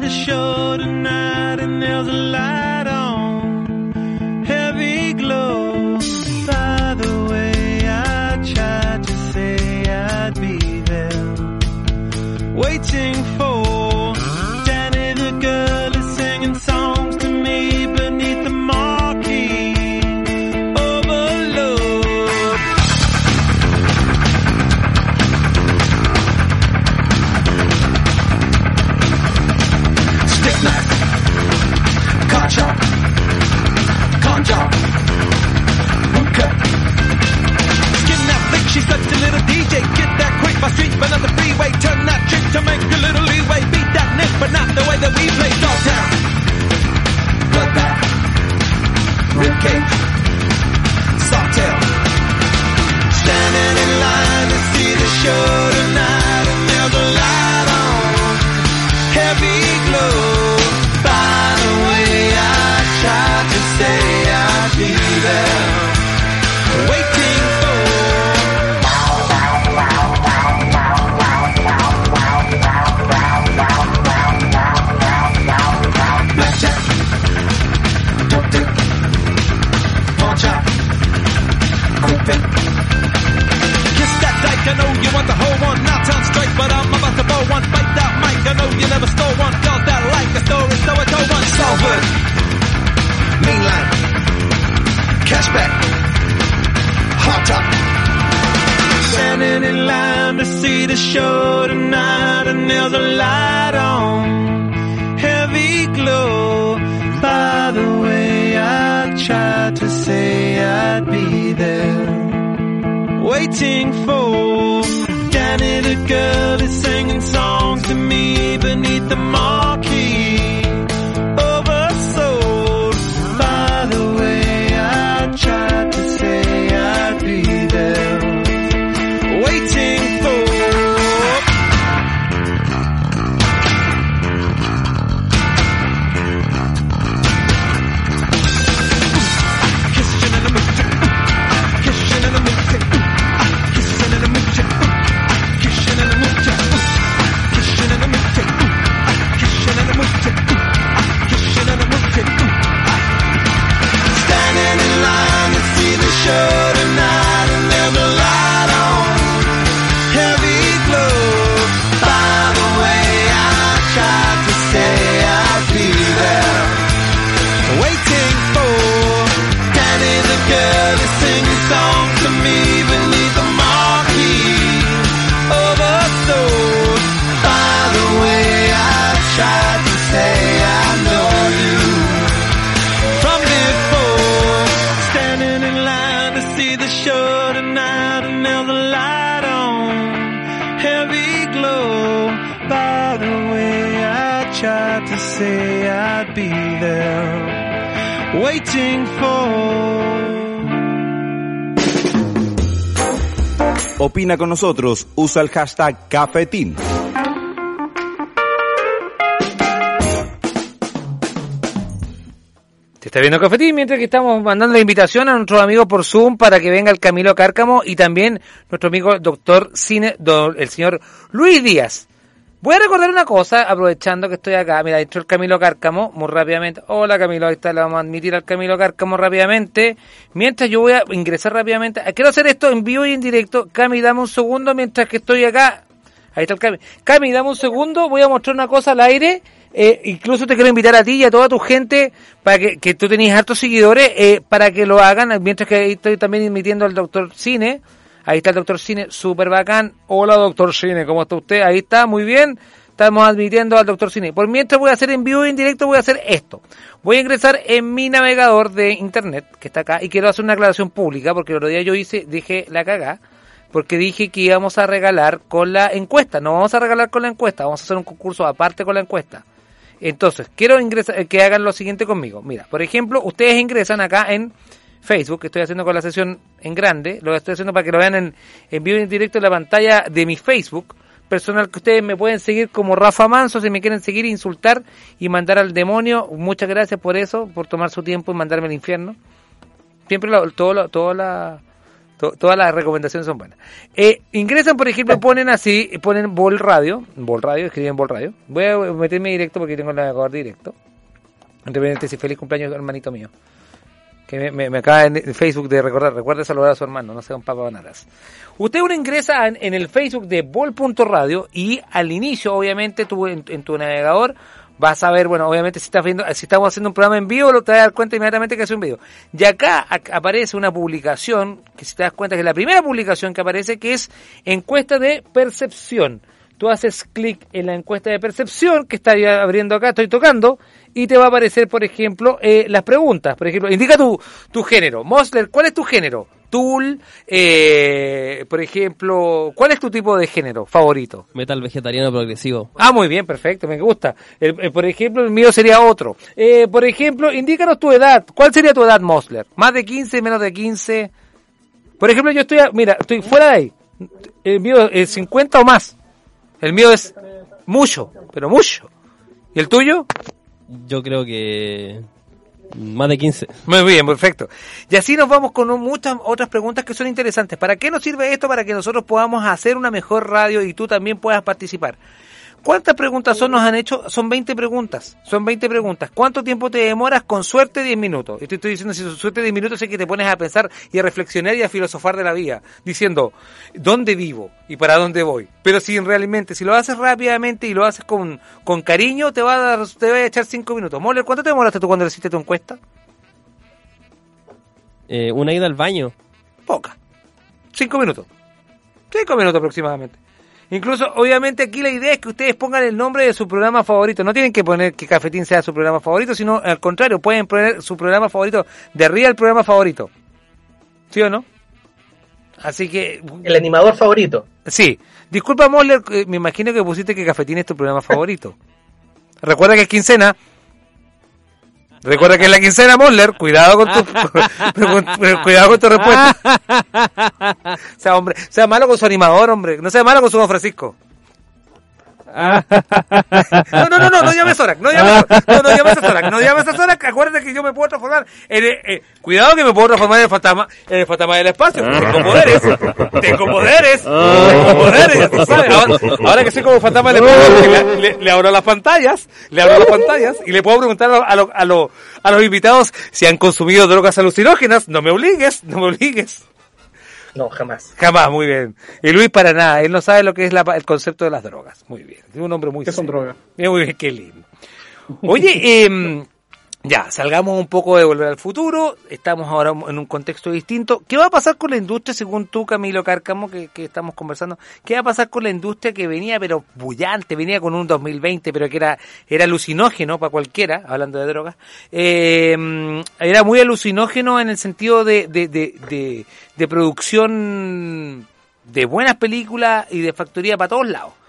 [SPEAKER 7] Line the show tonight, and there's a light on, heavy glow. By the way, I tried to say I'd be there, waiting that my street, but on the freeway. Turn that trick to make a little leeway. Beat that nick, but not the way that we play. Dogtown.
[SPEAKER 8] bloodbath, ribcage, sawtail,
[SPEAKER 7] Standing in line to see the show tonight, and there's a light on. Heavy glow. By the way, I tried to say I'd be there. Strike, but I'm about to blow one. Bite that mic, I know you never stole one. Girls that like the story, so I told one.
[SPEAKER 8] Salford, main line, cashback, hot top,
[SPEAKER 7] Standing in line to see the show tonight, and there's a light on. Heavy glow. By the way, I tried to say I'd be there. Waiting for Danny the girl is singing songs to me beneath the marquee. Say I'd be there waiting for.
[SPEAKER 6] Opina con nosotros, usa el hashtag Cafetín.
[SPEAKER 2] Te está viendo Cafetín mientras que estamos mandando la invitación a nuestros amigos por Zoom para que venga el Camilo Cárcamo y también nuestro amigo doctor cine, do- el señor Luis Díaz. Voy a recordar una cosa, aprovechando que estoy acá. Mira, entró el Camilo Cárcamo, muy rápidamente. Hola Camilo, ahí está, le vamos a admitir al Camilo Cárcamo rápidamente. Mientras yo voy a ingresar rápidamente. Quiero hacer esto en vivo y en directo. Cami, dame un segundo mientras que estoy acá. Ahí está el Cami. Cami, dame un segundo, voy a mostrar una cosa al aire. Eh, incluso te quiero invitar a ti y a toda tu gente para que, que tú tenías hartos seguidores eh, para que lo hagan mientras que ahí estoy también emitiendo al doctor Cine ahí está el doctor Cine súper bacán hola doctor Cine ¿cómo está usted? ahí está muy bien. Estamos admitiendo al doctor Cine. Por mientras voy a hacer en vivo y en directo voy a hacer esto. Voy a ingresar en mi navegador de internet que está acá y quiero hacer una aclaración pública porque el otro día yo hice dije la cagá porque dije que íbamos a regalar con la encuesta. No vamos a regalar con la encuesta vamos a hacer un concurso aparte con la encuesta. Entonces, quiero ingresar, que hagan lo siguiente conmigo. Mira, por ejemplo, ustedes ingresan acá en Facebook, que estoy haciendo con la sesión en grande, lo estoy haciendo para que lo vean en, en vivo y en directo en la pantalla de mi Facebook personal, que ustedes me pueden seguir como Rafa Manso, si me quieren seguir, insultar y mandar al demonio. Muchas gracias por eso, por tomar su tiempo y mandarme al infierno. Siempre lo, todo, lo- todo la, to- todas las recomendaciones son buenas. Eh, ingresan, por ejemplo, ponen así, ponen Bol Radio, Bol Radio, escriben Bol Radio. Voy a meterme directo porque tengo el navegador directo. Entre paréntesis, feliz cumpleaños, hermanito mío. Que me, me- me acaba en Facebook de recordar, recuerde saludar a su hermano, no sea un papa bananas. Usted uno ingresa en, en el Facebook de Bol.radio y al inicio, obviamente, tú en, tu navegador vas a ver, bueno, obviamente si estás viendo, si estamos haciendo un programa en vivo, lo te vas a dar cuenta inmediatamente que es un video. Y acá ac- aparece una publicación, que si te das cuenta que es la primera publicación que aparece, que es encuesta de percepción. Tú haces clic en la encuesta de percepción que está abriendo acá, estoy tocando, y te va a aparecer, por ejemplo, eh, las preguntas. Por ejemplo, indica tu, tu género. Mosler, ¿cuál es tu género? Tool, eh, por ejemplo, ¿cuál es tu tipo de género favorito?
[SPEAKER 3] Metal vegetariano progresivo.
[SPEAKER 2] Ah, muy bien, perfecto, me gusta. El- el- por ejemplo, el mío sería otro. Eh, por ejemplo, indícanos tu edad. ¿Cuál sería tu edad, Mosler? ¿Más de 15, menos de 15? Por ejemplo, yo estoy, a- mira, estoy fuera de ahí. El mío es 50 o más. El mío es mucho, pero mucho. ¿Y el tuyo?
[SPEAKER 3] Yo creo que más de 15.
[SPEAKER 2] Muy bien, perfecto. Y así nos vamos con muchas otras preguntas que son interesantes. ¿Para qué nos sirve esto? Para que nosotros podamos hacer una mejor radio y tú también puedas participar. ¿Cuántas preguntas son nos han hecho? Son 20 preguntas. Son 20 preguntas. ¿Cuánto tiempo te demoras? Con suerte 10 minutos. Y te estoy diciendo, si con suerte 10 minutos es que te pones a pensar y a reflexionar y a filosofar de la vida. Diciendo, ¿dónde vivo? ¿Y para dónde voy? Pero si realmente, si lo haces rápidamente y lo haces con, con cariño, te va a dar, te va a echar 5 minutos. Moller, ¿cuánto te demoraste tú cuando hiciste tu encuesta?
[SPEAKER 3] Eh, una ida al baño.
[SPEAKER 2] poca. Cinco minutos. Cinco minutos aproximadamente. Incluso, obviamente, aquí la idea es que ustedes pongan el nombre de su programa favorito. No tienen que poner que Cafetín sea su programa favorito, sino al contrario, pueden poner su programa favorito de arriba el programa favorito. ¿Sí o no? Así que,
[SPEAKER 5] El animador favorito.
[SPEAKER 2] sí. Disculpa, Moller, me imagino que pusiste que Cafetín es tu programa favorito. Recuerda que es quincena. Recuerda que es la quincena, Moller. Cuidado con tu, cuidado con tu respuesta. sea hombre, sea malo con su animador, hombre. No sea malo con su Don Francisco. No, no, no, no, no llames a Zorak, no llames no, no llames a Zorak, no llames a Zorak, acuérdate que yo me puedo transformar en, eh, eh, cuidado que me puedo transformar en el fantasma, en el fantasma del espacio, tengo poderes, tengo poderes, tengo poderes, sabes, ahora, ahora que soy como fantasma del espacio, le, le- le abro las pantallas, le abro las pantallas y le puedo preguntar a, a, lo- a, lo- a los invitados si han consumido drogas alucinógenas, no me obligues, no me obligues.
[SPEAKER 5] No, jamás.
[SPEAKER 2] Jamás, muy bien. Y Luis para nada, él no sabe lo que es la- el concepto de las drogas. Muy bien, es un hombre muy
[SPEAKER 4] ¿Qué son drogas?
[SPEAKER 2] Muy bien, qué lindo. Oye, em, ya, salgamos un poco de Volver al Futuro, estamos ahora en un contexto distinto. ¿Qué va a pasar con la industria, según tú, Camilo Cárcamo, que, estamos conversando? ¿Qué va a pasar con la industria que venía, pero bullante, venía con un 2020, pero que era, era alucinógeno para cualquiera, hablando de drogas? Eh, era muy alucinógeno en el sentido de, de, de, de, de producción de buenas películas y de factoría para todos lados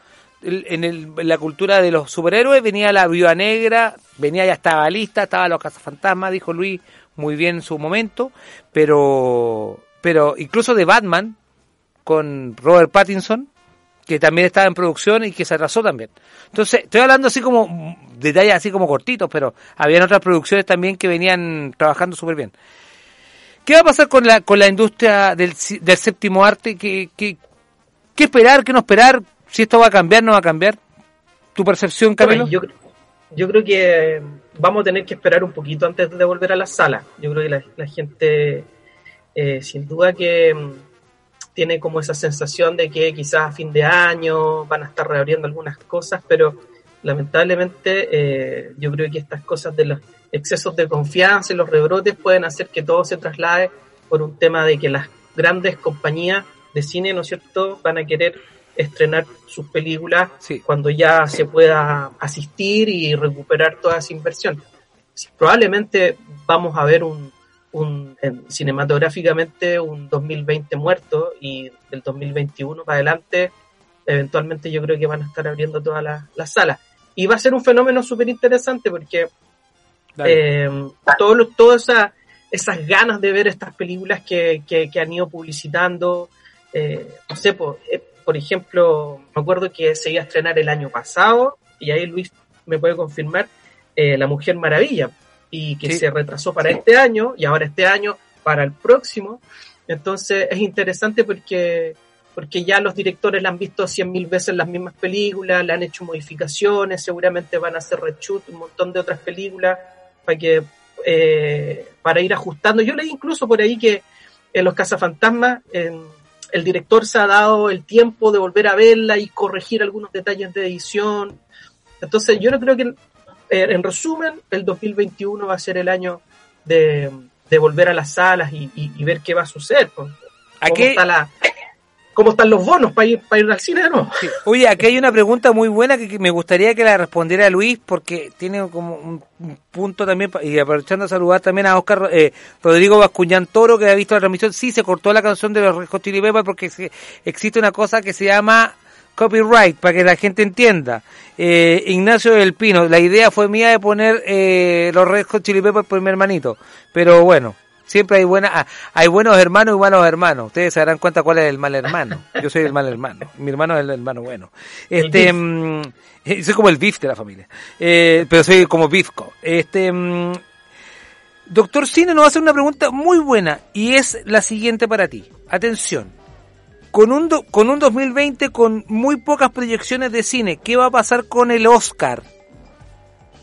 [SPEAKER 2] en, el, la cultura de los superhéroes venía la Viuda Negra, venía ya estaba lista, estaba los cazafantasmas, dijo Luis muy bien en su momento, pero pero incluso de Batman con Robert Pattinson, que también estaba en producción y que se atrasó también. Entonces, estoy hablando así como detalles así como cortitos, pero habían otras producciones también que venían trabajando súper bien. ¿Qué va a pasar con la, con la industria del, del séptimo arte? ¿Qué, qué, qué esperar? ¿Qué no esperar? Si esto va a cambiar, no va a cambiar. ¿Tu percepción, Camilo?
[SPEAKER 5] yo, yo, creo que vamos a tener que esperar un poquito antes de volver a la sala. Yo creo que la, gente, eh, sin duda que mm, tiene como esa sensación de que quizás a fin de año van a estar reabriendo algunas cosas, pero lamentablemente eh, yo creo que estas cosas de los excesos de confianza y los rebrotes pueden hacer que todo se traslade por un tema de que las grandes compañías de cine, ¿no es cierto?, van a querer estrenar sus películas cuando ya se pueda asistir y recuperar toda esa inversión. Probablemente vamos a ver un, un cinematográficamente un 2020 muerto y del 2021 para adelante eventualmente yo creo que van a estar abriendo todas las salas. Y va a ser un fenómeno súper interesante porque eh, todo todas esas ganas de ver estas películas que, que, han ido publicitando, eh, no sé, eh, por, ejemplo, me acuerdo que se iba a estrenar el año pasado, y ahí Luis me puede confirmar, eh, La Mujer Maravilla, y que se retrasó para este año, y ahora este año para el próximo. Entonces es interesante porque porque ya los directores la han visto cien mil veces las mismas películas, le han hecho modificaciones, seguramente van a hacer reshoot, un montón de otras películas para que eh, para ir ajustando. Yo leí incluso por ahí que en Los Cazafantasmas el director se ha dado el tiempo de volver a verla y corregir algunos detalles de edición. Entonces yo no creo que, en resumen, el 2021 va a ser el año de, volver a las salas y, ver qué va a suceder. Cómo está la, cómo están los bonos para ir, para ir al cine no?
[SPEAKER 2] Oye, aquí hay una pregunta muy buena que, me gustaría que la respondiera Luis, porque tiene como un, punto también, y aprovechando a saludar también a Oscar eh, Rodrigo Bascuñán Toro, que ha visto la transmisión, sí, se cortó la canción de los Red Chili Peppers porque existe una cosa que se llama copyright, para que la gente entienda. Eh, Ignacio del Pino, la idea fue mía de poner eh, los Red Chili Peppers por mi hermanito, pero bueno, Siempre hay buena, ah, hay buenos hermanos y malos hermanos. Ustedes se darán cuenta cuál es el mal hermano. Yo soy el mal hermano. Mi hermano es el hermano bueno. Este, mm, eh, soy como el beef de la familia. Eh, pero soy como bifco. Este, mm, Doctor Cine nos va a hacer una pregunta muy buena y es la siguiente para ti. Atención. Con un, con un 2020 con muy pocas proyecciones de cine, ¿qué va a pasar con el Oscar?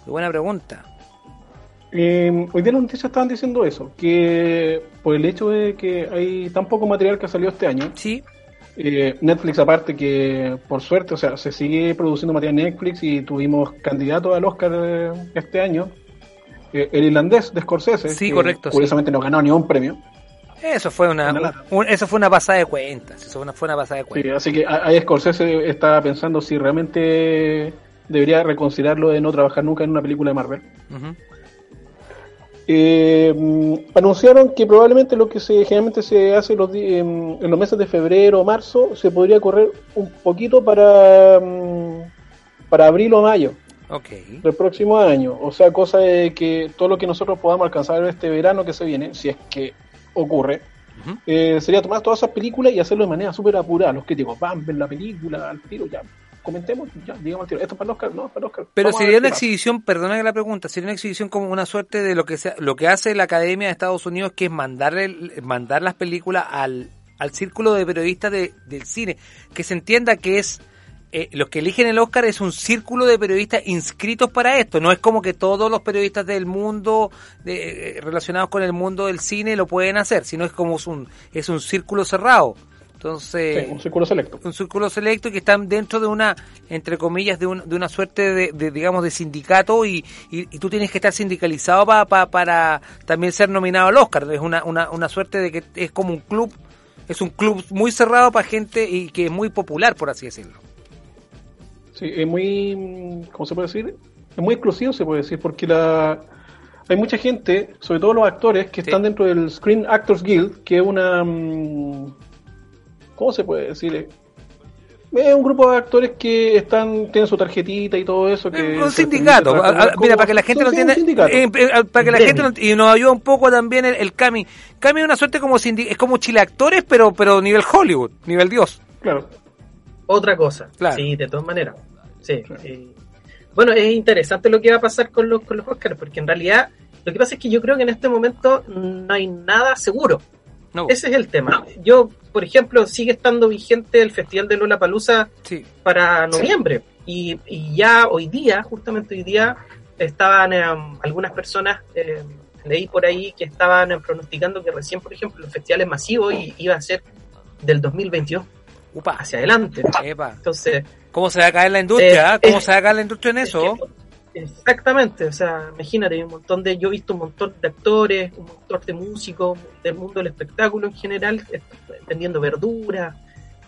[SPEAKER 2] Qué buena pregunta.
[SPEAKER 4] Eh, hoy día las noticias estaban diciendo eso, que por el hecho de que hay tan poco material que ha salido este año,
[SPEAKER 2] sí.
[SPEAKER 4] Eh, Netflix aparte que por suerte, o sea, se sigue produciendo material Netflix y tuvimos candidato al Oscar este año, eh, el irlandés de Scorsese,
[SPEAKER 2] sí, correcto,
[SPEAKER 4] curiosamente no ganó ni un premio.
[SPEAKER 2] Eso fue una, eso fue una pasada de cuentas, eso fue una pasada de cuentas.
[SPEAKER 4] así que ahí Scorsese está pensando si realmente debería reconsiderarlo de no trabajar nunca en una película de Marvel. Eh, anunciaron que probablemente lo que se generalmente se hace los, en, los meses de febrero o marzo se podría correr un poquito para, mm, para abril o mayo del próximo año. O sea, cosa de que todo lo que nosotros podamos alcanzar este verano que se viene, si es que ocurre, eh, sería tomar todas esas películas y hacerlo de manera súper apurada. Los críticos van, ver la película al tiro, ya comentemos, ya, digamos, esto para Oscar, no, para Oscar.
[SPEAKER 2] Pero sería una exhibición, perdona la pregunta, sería una exhibición como una suerte de lo que sea, lo que hace la Academia de Estados Unidos, que es mandarle, mandar las películas al, al círculo de periodistas de, del cine, que se entienda que es eh, los que eligen el Oscar es un círculo de periodistas inscritos para esto. No es como que todos los periodistas del mundo de, eh, relacionados con el mundo del cine lo pueden hacer, sino es como un, es un círculo cerrado. Entonces,
[SPEAKER 4] un círculo selecto.
[SPEAKER 2] Un círculo selecto que están dentro de una, entre comillas, de, de una suerte de, digamos, de sindicato y, y, tú tienes que estar sindicalizado para también ser nominado al Oscar. Es una, una, una suerte de que es como un club, es un club muy cerrado para gente y que es muy popular, por así decirlo.
[SPEAKER 4] Sí, es muy, ¿cómo se puede decir? Es muy exclusivo, se puede decir, porque la hay mucha gente, sobre todo los actores, que están dentro del Screen Actors Guild, que es una... Mm, ¿cómo se puede decir? Es un grupo de actores que están tienen su tarjetita y todo eso. Que
[SPEAKER 2] un sindicato. mira, para que la gente lo entienda. Eh, eh, para que la gente y nos ayuda un poco también el, Cami. Cami es una suerte como es como Chile actores, pero pero nivel Hollywood, nivel Dios.
[SPEAKER 4] Claro.
[SPEAKER 5] Otra cosa. Sí, de todas maneras. Sí. Bueno, es interesante lo que va a pasar con los, con los Oscars, porque en realidad lo que pasa es que yo creo que en este momento no hay nada seguro. Ese es el tema. Yo, por ejemplo, sigue estando vigente el Festival de Lola Palusa para noviembre. Y, ya hoy día, justamente hoy día, estaban em, algunas personas, eh, leí por ahí, que estaban em, pronosticando que recién, por ejemplo, los festivales masivos iba a ser del 2022 Upa. hacia adelante. Entonces,
[SPEAKER 2] ¿cómo se va a caer la industria? Eh, ¿Cómo se va a caer la industria en eso?
[SPEAKER 5] Exactamente, o sea, imagínate, un montón de, yo he visto un montón de actores, un montón de músicos del mundo del espectáculo en general, eh, vendiendo verduras,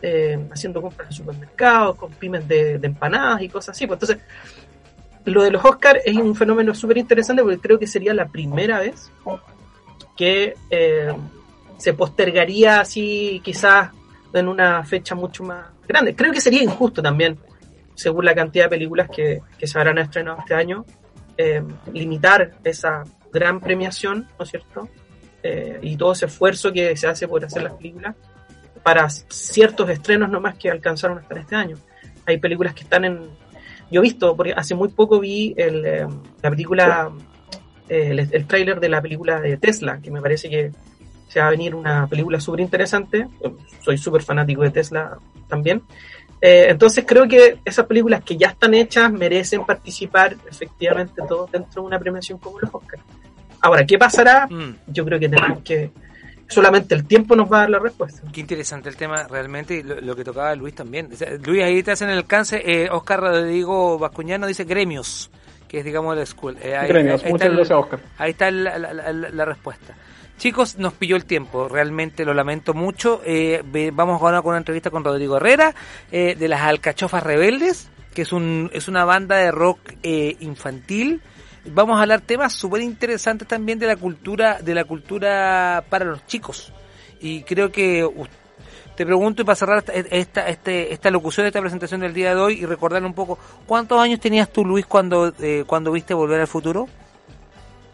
[SPEAKER 5] eh, haciendo compras en supermercados, con pymes de, empanadas y cosas así. Pues entonces, lo de los Oscars es un fenómeno súper interesante porque creo que sería la primera vez que eh, se postergaría así quizás en una fecha mucho más grande. Creo que sería injusto también según la cantidad de películas que, se habrán estrenado este año, eh, limitar esa gran premiación, ¿no es cierto? Eh, y todo ese esfuerzo que se hace por hacer las películas para ciertos estrenos nomás que alcanzaron hasta este año. Hay películas que están en... Yo he visto, porque hace muy poco vi el, eh, la película, el, el tráiler de la película de Tesla, que me parece que se va a venir una película súper interesante. Soy súper fanático de Tesla también. Eh, entonces creo que esas películas que ya están hechas merecen participar efectivamente todos dentro de una premiación como los Oscars. Ahora, ¿qué pasará? Mm. Yo creo que tenemos que... Solamente el tiempo nos va a dar la respuesta.
[SPEAKER 2] Qué interesante el tema realmente y lo, que tocaba Luis también. Luis, ahí te hacen el alcance. Eh, Oscar Rodrigo Bascuñano dice gremios, que es digamos la school.
[SPEAKER 4] Eh, gremios, muchas gracias Oscar.
[SPEAKER 2] Ahí está la respuesta. Chicos, nos pilló el tiempo, realmente lo lamento mucho. Eh, vamos ahora con una entrevista con Rodrigo Herrera eh, de las Alcachofas Rebeldes, que es, un, es una banda de rock eh, infantil. Vamos a hablar temas súper interesantes también de la cultura de la cultura para los chicos. Y creo que te pregunto y para cerrar esta, este, esta locución, esta presentación del día de hoy y recordarle un poco, ¿cuántos años tenías tú, Luis, cuando, cuando viste Volver al Futuro?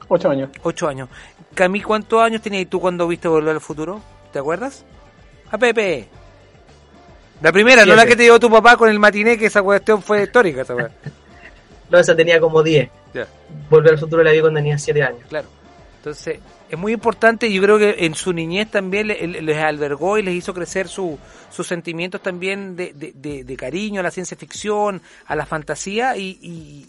[SPEAKER 4] Ocho años.
[SPEAKER 2] Ocho años. Camí, ¿cuántos años tenías tú cuando viste Volver al Futuro? ¿Te acuerdas? A Pepe. La primera, no la que te dio tu papá con el matiné, que esa cuestión fue histórica.
[SPEAKER 5] no, esa tenía como 10. Volver al futuro la vi cuando tenía 7 años.
[SPEAKER 2] Claro. Entonces, es muy importante. Yo creo que en su niñez también les albergó y les hizo crecer su, sus sentimientos también de, de, de, cariño a la ciencia ficción, a la fantasía. Y,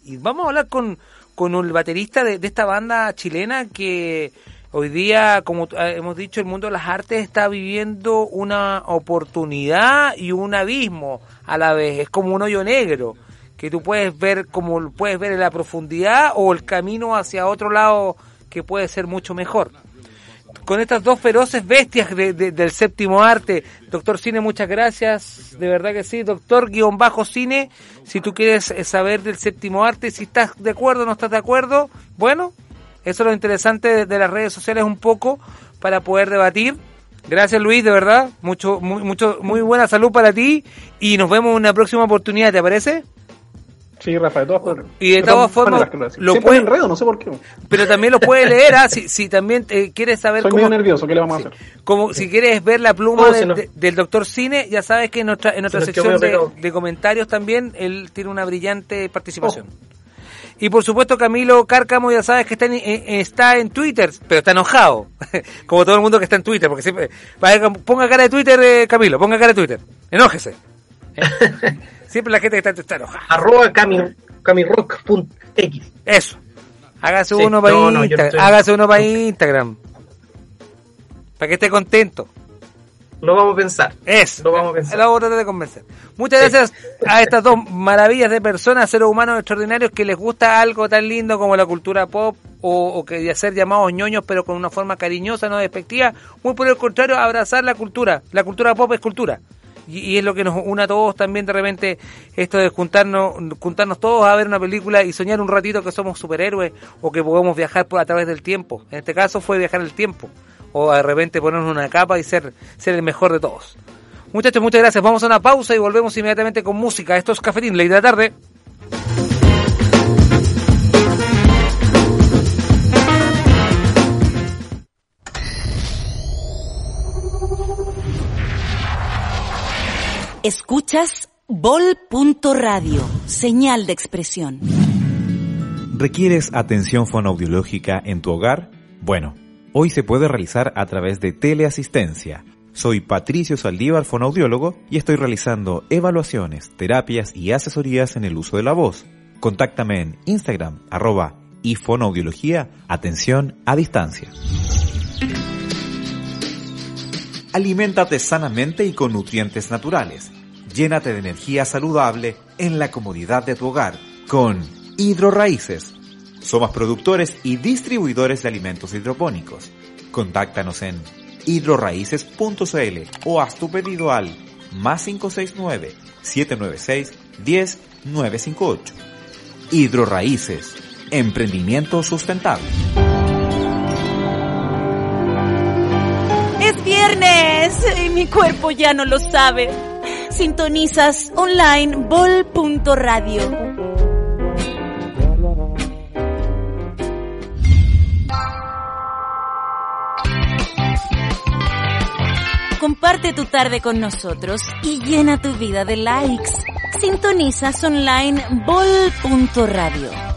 [SPEAKER 2] y vamos a hablar con, con el baterista de, esta banda chilena que hoy día, como hemos dicho, el mundo de las artes está viviendo una oportunidad y un abismo a la vez. Es como un hoyo negro que tú puedes ver como puedes ver en la profundidad o el camino hacia otro lado que puede ser mucho mejor con estas dos feroces bestias del séptimo arte. Doctor Cine, muchas gracias, de verdad que sí. Doctor guion bajo cine, si tú quieres eh, saber del séptimo arte, si estás de acuerdo o no estás de acuerdo, bueno, eso es lo interesante de, las redes sociales un poco para poder debatir. Gracias Luis, de verdad, mucho, muy, mucho, muy buena salud para ti y nos vemos en una próxima oportunidad, ¿te parece?
[SPEAKER 4] Sí, Rafa, de todas formas.
[SPEAKER 2] Y de todas formas,
[SPEAKER 4] lo puede enredo, no sé por qué.
[SPEAKER 2] Pero también lo puede leer, ¿ah? si, si también eh, quieres saber
[SPEAKER 4] Soy medio nervioso, ¿qué le vamos a hacer?
[SPEAKER 2] Como si quieres ver la pluma del doctor Cine, ya sabes que en nuestra, en nuestra sección de, comentarios también él tiene una brillante participación. Oh. Y por supuesto Camilo Cárcamo ya sabes que está en, eh, está en Twitter, pero está enojado, como todo el mundo que está en Twitter, porque siempre... Ponga cara de Twitter, eh, Camilo, ponga cara de Twitter, enójese. Siempre la gente que está, está enojada.
[SPEAKER 5] Arroba camirock.x.
[SPEAKER 2] Eso. Hágase uno para Instagram. Hágase uno para Instagram. Para que esté contento.
[SPEAKER 5] Lo vamos a pensar.
[SPEAKER 2] Eso.
[SPEAKER 5] Lo vamos a pensar.
[SPEAKER 2] Lo vamos a tratar de convencer. Muchas gracias a estas dos maravillas de personas, seres humanos extraordinarios que les gusta algo tan lindo como la cultura pop o, o que de ser llamados ñoños pero con una forma cariñosa, no despectiva. Muy por el contrario, abrazar la cultura. La cultura pop es cultura y, es lo que nos une a todos también de repente esto de juntarnos juntarnos todos a ver una película y soñar un ratito que somos superhéroes o que podemos viajar por, a través del tiempo. En este caso fue viajar el tiempo o de repente ponernos una capa y ser ser el mejor de todos. Muchachos, muchas gracias. Vamos a una pausa y volvemos inmediatamente con música. Esto es Cafetín, ley de la tarde.
[SPEAKER 1] Escuchas Bol.radio, señal de expresión.
[SPEAKER 6] ¿Requieres atención fonoaudiológica en tu hogar? Bueno, hoy se puede realizar a través de teleasistencia. Soy Patricio Saldívar, fonoaudiólogo, y estoy realizando evaluaciones, terapias y asesorías en el uso de la voz. Contáctame en Instagram, arroba y fonoaudiología, atención a distancia. Aliméntate sanamente y con nutrientes naturales. Llénate de energía saludable en la comodidad de tu hogar con Hidroraíces. Somos productores y distribuidores de alimentos hidropónicos. Contáctanos en hidroraíces.cl o haz tu pedido al más 569 796 10958. Hidroraíces, emprendimiento sustentable.
[SPEAKER 1] Es viernes y mi cuerpo ya no lo sabe. Sintonizas online bol.radio. Comparte tu tarde con nosotros y llena tu vida de likes. Sintonizas online bol.radio.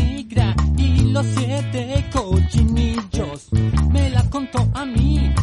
[SPEAKER 9] bol.radio.
[SPEAKER 10] siete cochinillos. Me la contó a mí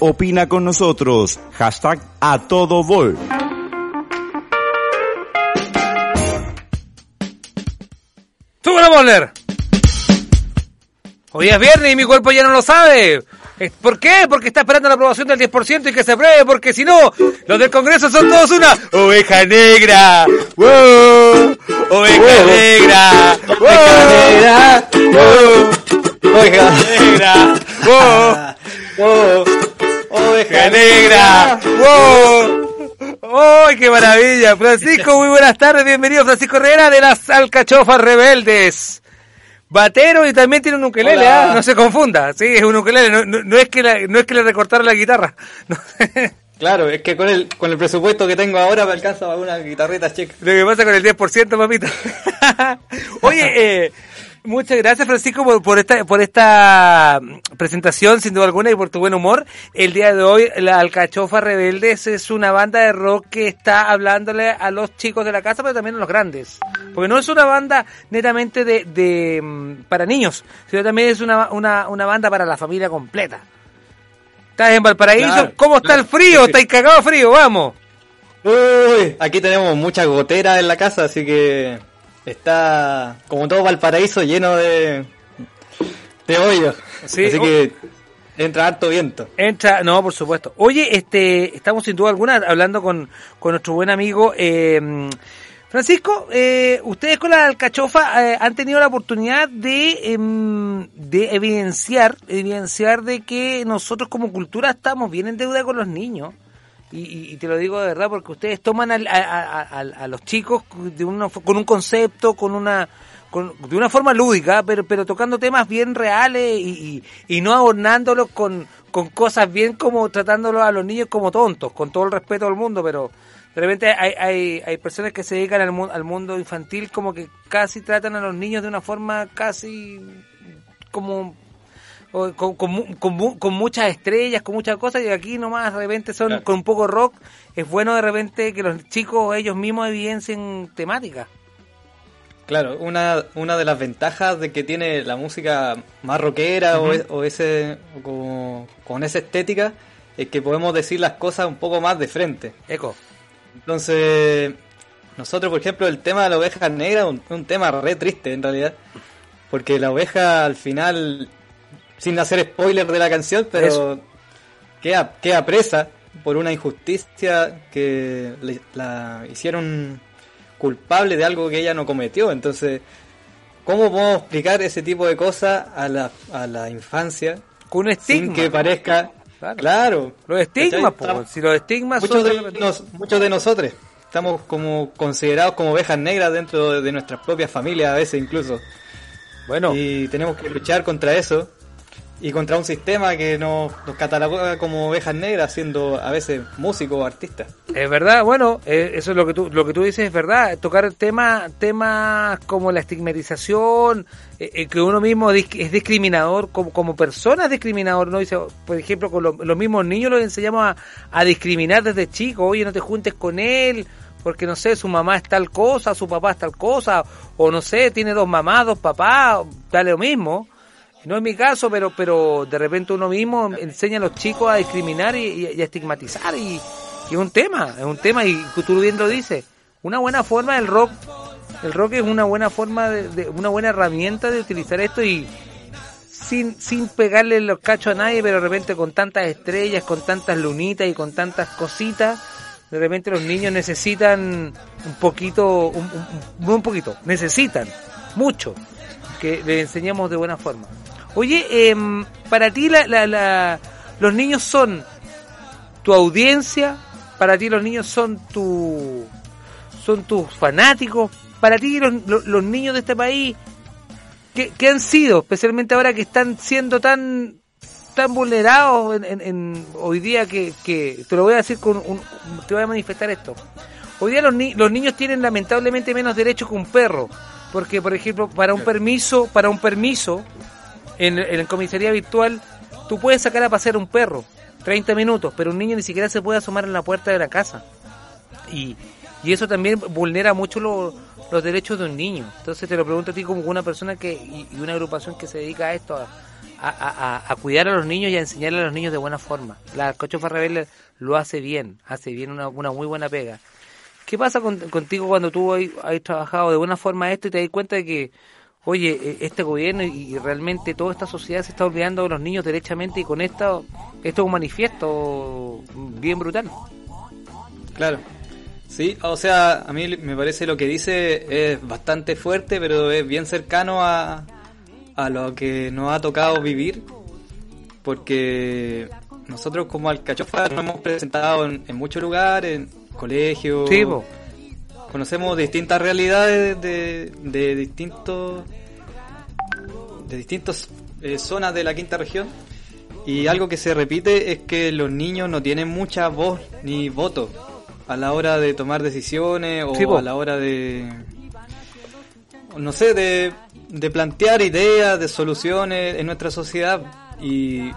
[SPEAKER 6] Opina con nosotros. Hashtag a todo vol.
[SPEAKER 2] Hoy es viernes y mi cuerpo ya no lo sabe. Eh, ¿Por qué? Porque está esperando la aprobación del 10% y que se apruebe, porque si no, los del Congreso son todos una oveja negra. ¡Wow! Oveja negra.
[SPEAKER 11] Oveja negra. ¡Wow! Oveja
[SPEAKER 2] negra. ¡Wow! Oveja negra. ¡Wow! ¡Ay, qué maravilla! Francisco, muy buenas tardes. Bienvenido, Francisco Herrera de las Alcachofas Rebeldes. Batero y también tiene un ukelele, ¿ah? no se confunda, sí, es un ukelele, no, no, es, que no es que le recortaron la guitarra.
[SPEAKER 11] Claro, es que con el, con el presupuesto que tengo ahora me alcanza para una guitarrita checa.
[SPEAKER 2] Lo que pasa con el 10%, papito. Oye, eh, Muchas gracias, Francisco, por, por, esta, por esta presentación, sin duda alguna, y por tu buen humor. El día de hoy, la Alcachofa Rebeldes es una banda de rock que está hablándole a los chicos de la casa, pero también a los grandes. Porque no es una banda netamente de, de mm, para niños, sino también es una, una, una banda para la familia completa. ¿Estás en Valparaíso? ¿Cómo está el frío? ¿Estáis cagado frío? Vamos.
[SPEAKER 11] Uy, aquí tenemos mucha gotera en la casa, así que Está como todo Valparaíso lleno de, de hoyos. Así que entra harto viento.
[SPEAKER 2] Entra, no, por supuesto. Oye, este, estamos sin duda alguna hablando con, con nuestro buen amigo eh, Francisco. Eh, ustedes con la alcachofa eh, han tenido la oportunidad de, em, de evidenciar, evidenciar de que nosotros como cultura estamos bien en deuda con los niños y, te lo digo de verdad porque ustedes toman a, a, los chicos de con un concepto, con una de una forma lúdica, pero pero tocando temas bien reales y, y, no adornándolos con, con cosas bien como tratándolos a los niños como tontos, con todo el respeto del mundo, pero de repente hay, hay, hay personas que se dedican al, al mundo infantil como que casi tratan a los niños de una forma casi como con, con, con, muchas estrellas, con muchas cosas, y aquí nomás de repente son con un poco rock. Es bueno de repente que los chicos ellos mismos evidencien temática.
[SPEAKER 11] Claro, una, una de las ventajas de que tiene la música más rockera o, o, ese con esa estética es que podemos decir las cosas un poco más de frente.
[SPEAKER 2] Eco.
[SPEAKER 11] Entonces, nosotros, por ejemplo, el tema de la oveja negra es un, un tema re triste en realidad, porque la oveja al final sin hacer spoiler de la canción, pero queda, queda presa por una injusticia que la hicieron culpable de algo que ella no cometió. Entonces, ¿cómo podemos explicar ese tipo de cosas a la, a la infancia?
[SPEAKER 2] Con un estigma.
[SPEAKER 11] Sin que parezca... Claro.
[SPEAKER 2] Los estigmas, si los estigmas
[SPEAKER 11] muchos De, muchos de nosotros estamos como considerados como ovejas negras dentro de nuestras propias familias a veces incluso. Bueno. Y tenemos que luchar contra eso y contra un sistema que nos, cataloga como ovejas negras siendo a veces músicos o artistas.
[SPEAKER 2] Es verdad, bueno, eh, eso es lo que tú lo que tú dices es verdad, tocar temas temas como la estigmatización, eh, eh, que uno mismo es discriminador como, como persona es discriminador, no dice, por ejemplo, con los mismos niños los enseñamos a, discriminar desde chicos, oye, no te juntes con él, porque no sé, su mamá es tal cosa, su papá es tal cosa, o no sé, tiene dos mamás, dos papás, dale lo mismo no es mi caso, pero pero de repente uno mismo enseña a los chicos a discriminar y, a estigmatizar y, es un tema, es un tema y tú bien lo dices. Una buena forma del rock, el rock es una buena forma de, una buena herramienta de utilizar esto y sin sin pegarle los cachos a nadie, pero de repente con tantas estrellas, con tantas lunitas y con tantas cositas, de repente los niños necesitan un poquito, un, un, un poquito, necesitan mucho que les enseñemos de buena forma. Oye, eh, para ti la, la, los niños son tu audiencia, para ti los niños son tu son tus fanáticos, para ti los, los, niños de este país, ¿qué, ¿qué, han sido? Especialmente ahora que están siendo tan tan vulnerados en, en, hoy día que, que, te lo voy a decir con un, te voy a manifestar esto. Hoy día los, ni, los niños tienen lamentablemente menos derechos que un perro, porque por ejemplo para un permiso, para un permiso en, en comisaría virtual, tú puedes sacar a pasear un perro, 30 minutos, pero un niño ni siquiera se puede asomar en la puerta de la casa. Y, y eso también vulnera mucho los derechos de un niño. Entonces te lo pregunto a ti como una persona que y, una agrupación que se dedica a esto, a, a, a, cuidar a los niños y a enseñarle a los niños de buena forma. La Cochofa Rebelde lo hace bien, hace bien una, una muy buena pega. ¿Qué pasa contigo cuando tú has, has, trabajado de buena forma esto y te das cuenta de que oye, eh, este gobierno y realmente toda esta sociedad se está olvidando de los niños derechamente y con esto, esto es un manifiesto bien brutal.
[SPEAKER 11] Claro. Sí, o sea, a mí me parece lo que dice es bastante fuerte, pero es bien cercano a, a lo que nos ha tocado vivir, porque nosotros como Alcachofa nos hemos presentado en, muchos lugares, en colegios, conocemos distintas realidades de, de distintos de distintas eh, zonas de la quinta región. Y algo que se repite es que los niños no tienen mucha voz ni voto a la hora de tomar decisiones o a la hora de no sé de, de plantear ideas de soluciones en nuestra sociedad. Y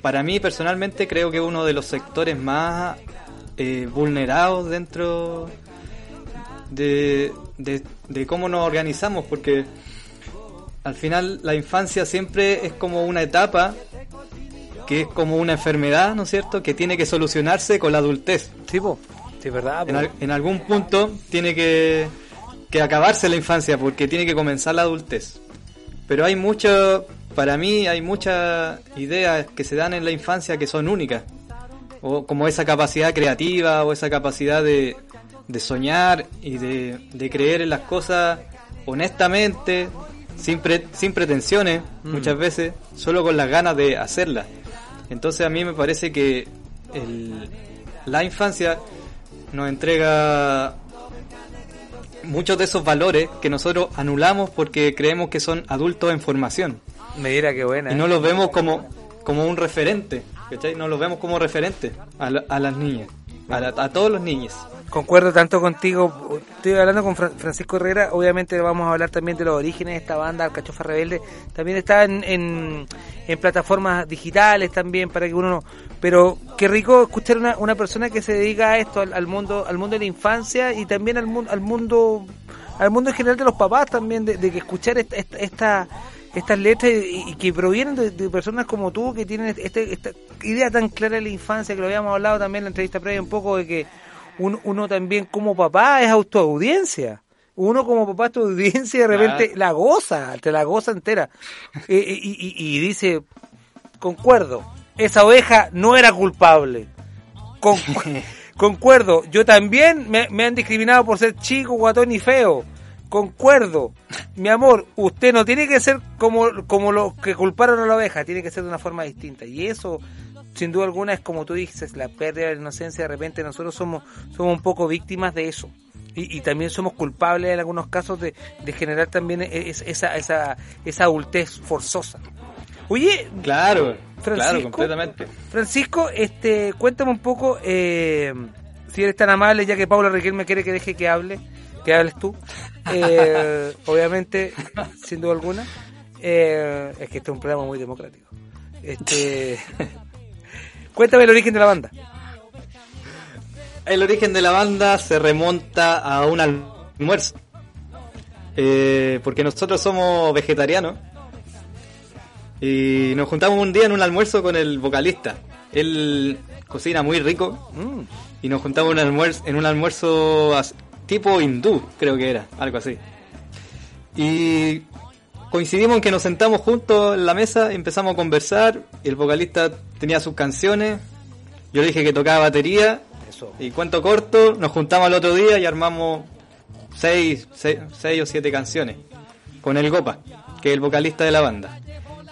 [SPEAKER 11] para mí personalmente creo que uno de los sectores más eh, vulnerados dentro de, de, cómo nos organizamos, porque al final la infancia siempre es como una etapa que es como una enfermedad, ¿no es cierto?, que tiene que solucionarse con la adultez.
[SPEAKER 2] Sí, sí verdad.
[SPEAKER 11] En, en, algún punto tiene que, que acabarse la infancia porque tiene que comenzar la adultez. Pero hay mucho, para mí hay muchas ideas que se dan en la infancia que son únicas. O como esa capacidad creativa o esa capacidad de, de soñar y de, de, creer en las cosas honestamente, sin, sin pretensiones mm. muchas veces, solo con las ganas de hacerlas. Entonces a mí me parece que el, la infancia nos entrega muchos de esos valores que nosotros anulamos porque creemos que son adultos en formación.
[SPEAKER 2] Me dirá que buena.
[SPEAKER 11] Y no ¿eh? los vemos como, como un referente, ¿cachai? No los vemos como referente a, a las niñas, a, todos los niños.
[SPEAKER 2] Concuerdo tanto contigo. Estoy hablando con Francisco Herrera. Obviamente vamos a hablar también de los orígenes de esta banda, Alcachofa Rebelde. También está en, en, plataformas digitales también para que uno no... Pero qué rico escuchar una, una persona que se dedica a esto, al, mundo al mundo de la infancia y también al, al mundo al mundo en general de los papás también, de, que escuchar esta, esta estas letras y, que provienen de, personas como tú que tienen este, esta idea tan clara de la infancia que lo habíamos hablado también en la entrevista previa un poco de que uno, también como papá es autoaudiencia uno como papá tu audiencia y de repente la goza, te la goza entera. Eh, eh, y, dice, concuerdo, esa oveja no era culpable. concuerdo, yo también me, me, han discriminado por ser chico, guatón y feo concuerdo, mi amor, usted no tiene que ser como, como los que culparon a la oveja, tiene que ser de una forma distinta. Y eso, sin duda alguna, es como tú dices, la pérdida de la inocencia, de repente nosotros somos, somos un poco víctimas de eso. Y, también somos culpables en algunos casos de, generar también e, esa, esa, esa adultez forzosa. Oye,
[SPEAKER 11] claro, Francisco, completamente.
[SPEAKER 2] Francisco, este, cuéntame un poco, eh, si eres tan amable, ya que Paula me quiere que deje que hable que hables tú. Eh, obviamente, sin duda alguna. Eh, es que este es un programa muy democrático. Este, cuéntame el origen de la banda.
[SPEAKER 11] El origen de la banda se remonta a un almuerzo. Eh, porque nosotros somos vegetarianos. Y nos juntamos un día en un almuerzo con el vocalista. Él cocina muy rico. Mm. Y nos juntamos en un almuerzo, en un almuerzo tipo hindú, creo que era, algo así. Y coincidimos en que nos sentamos juntos en la mesa, empezamos a conversar, el vocalista tenía sus canciones, yo dije que tocaba batería, y cuento corto, nos juntamos el otro día y armamos seis, seis, o siete canciones con el Gopa, que es el vocalista de la banda.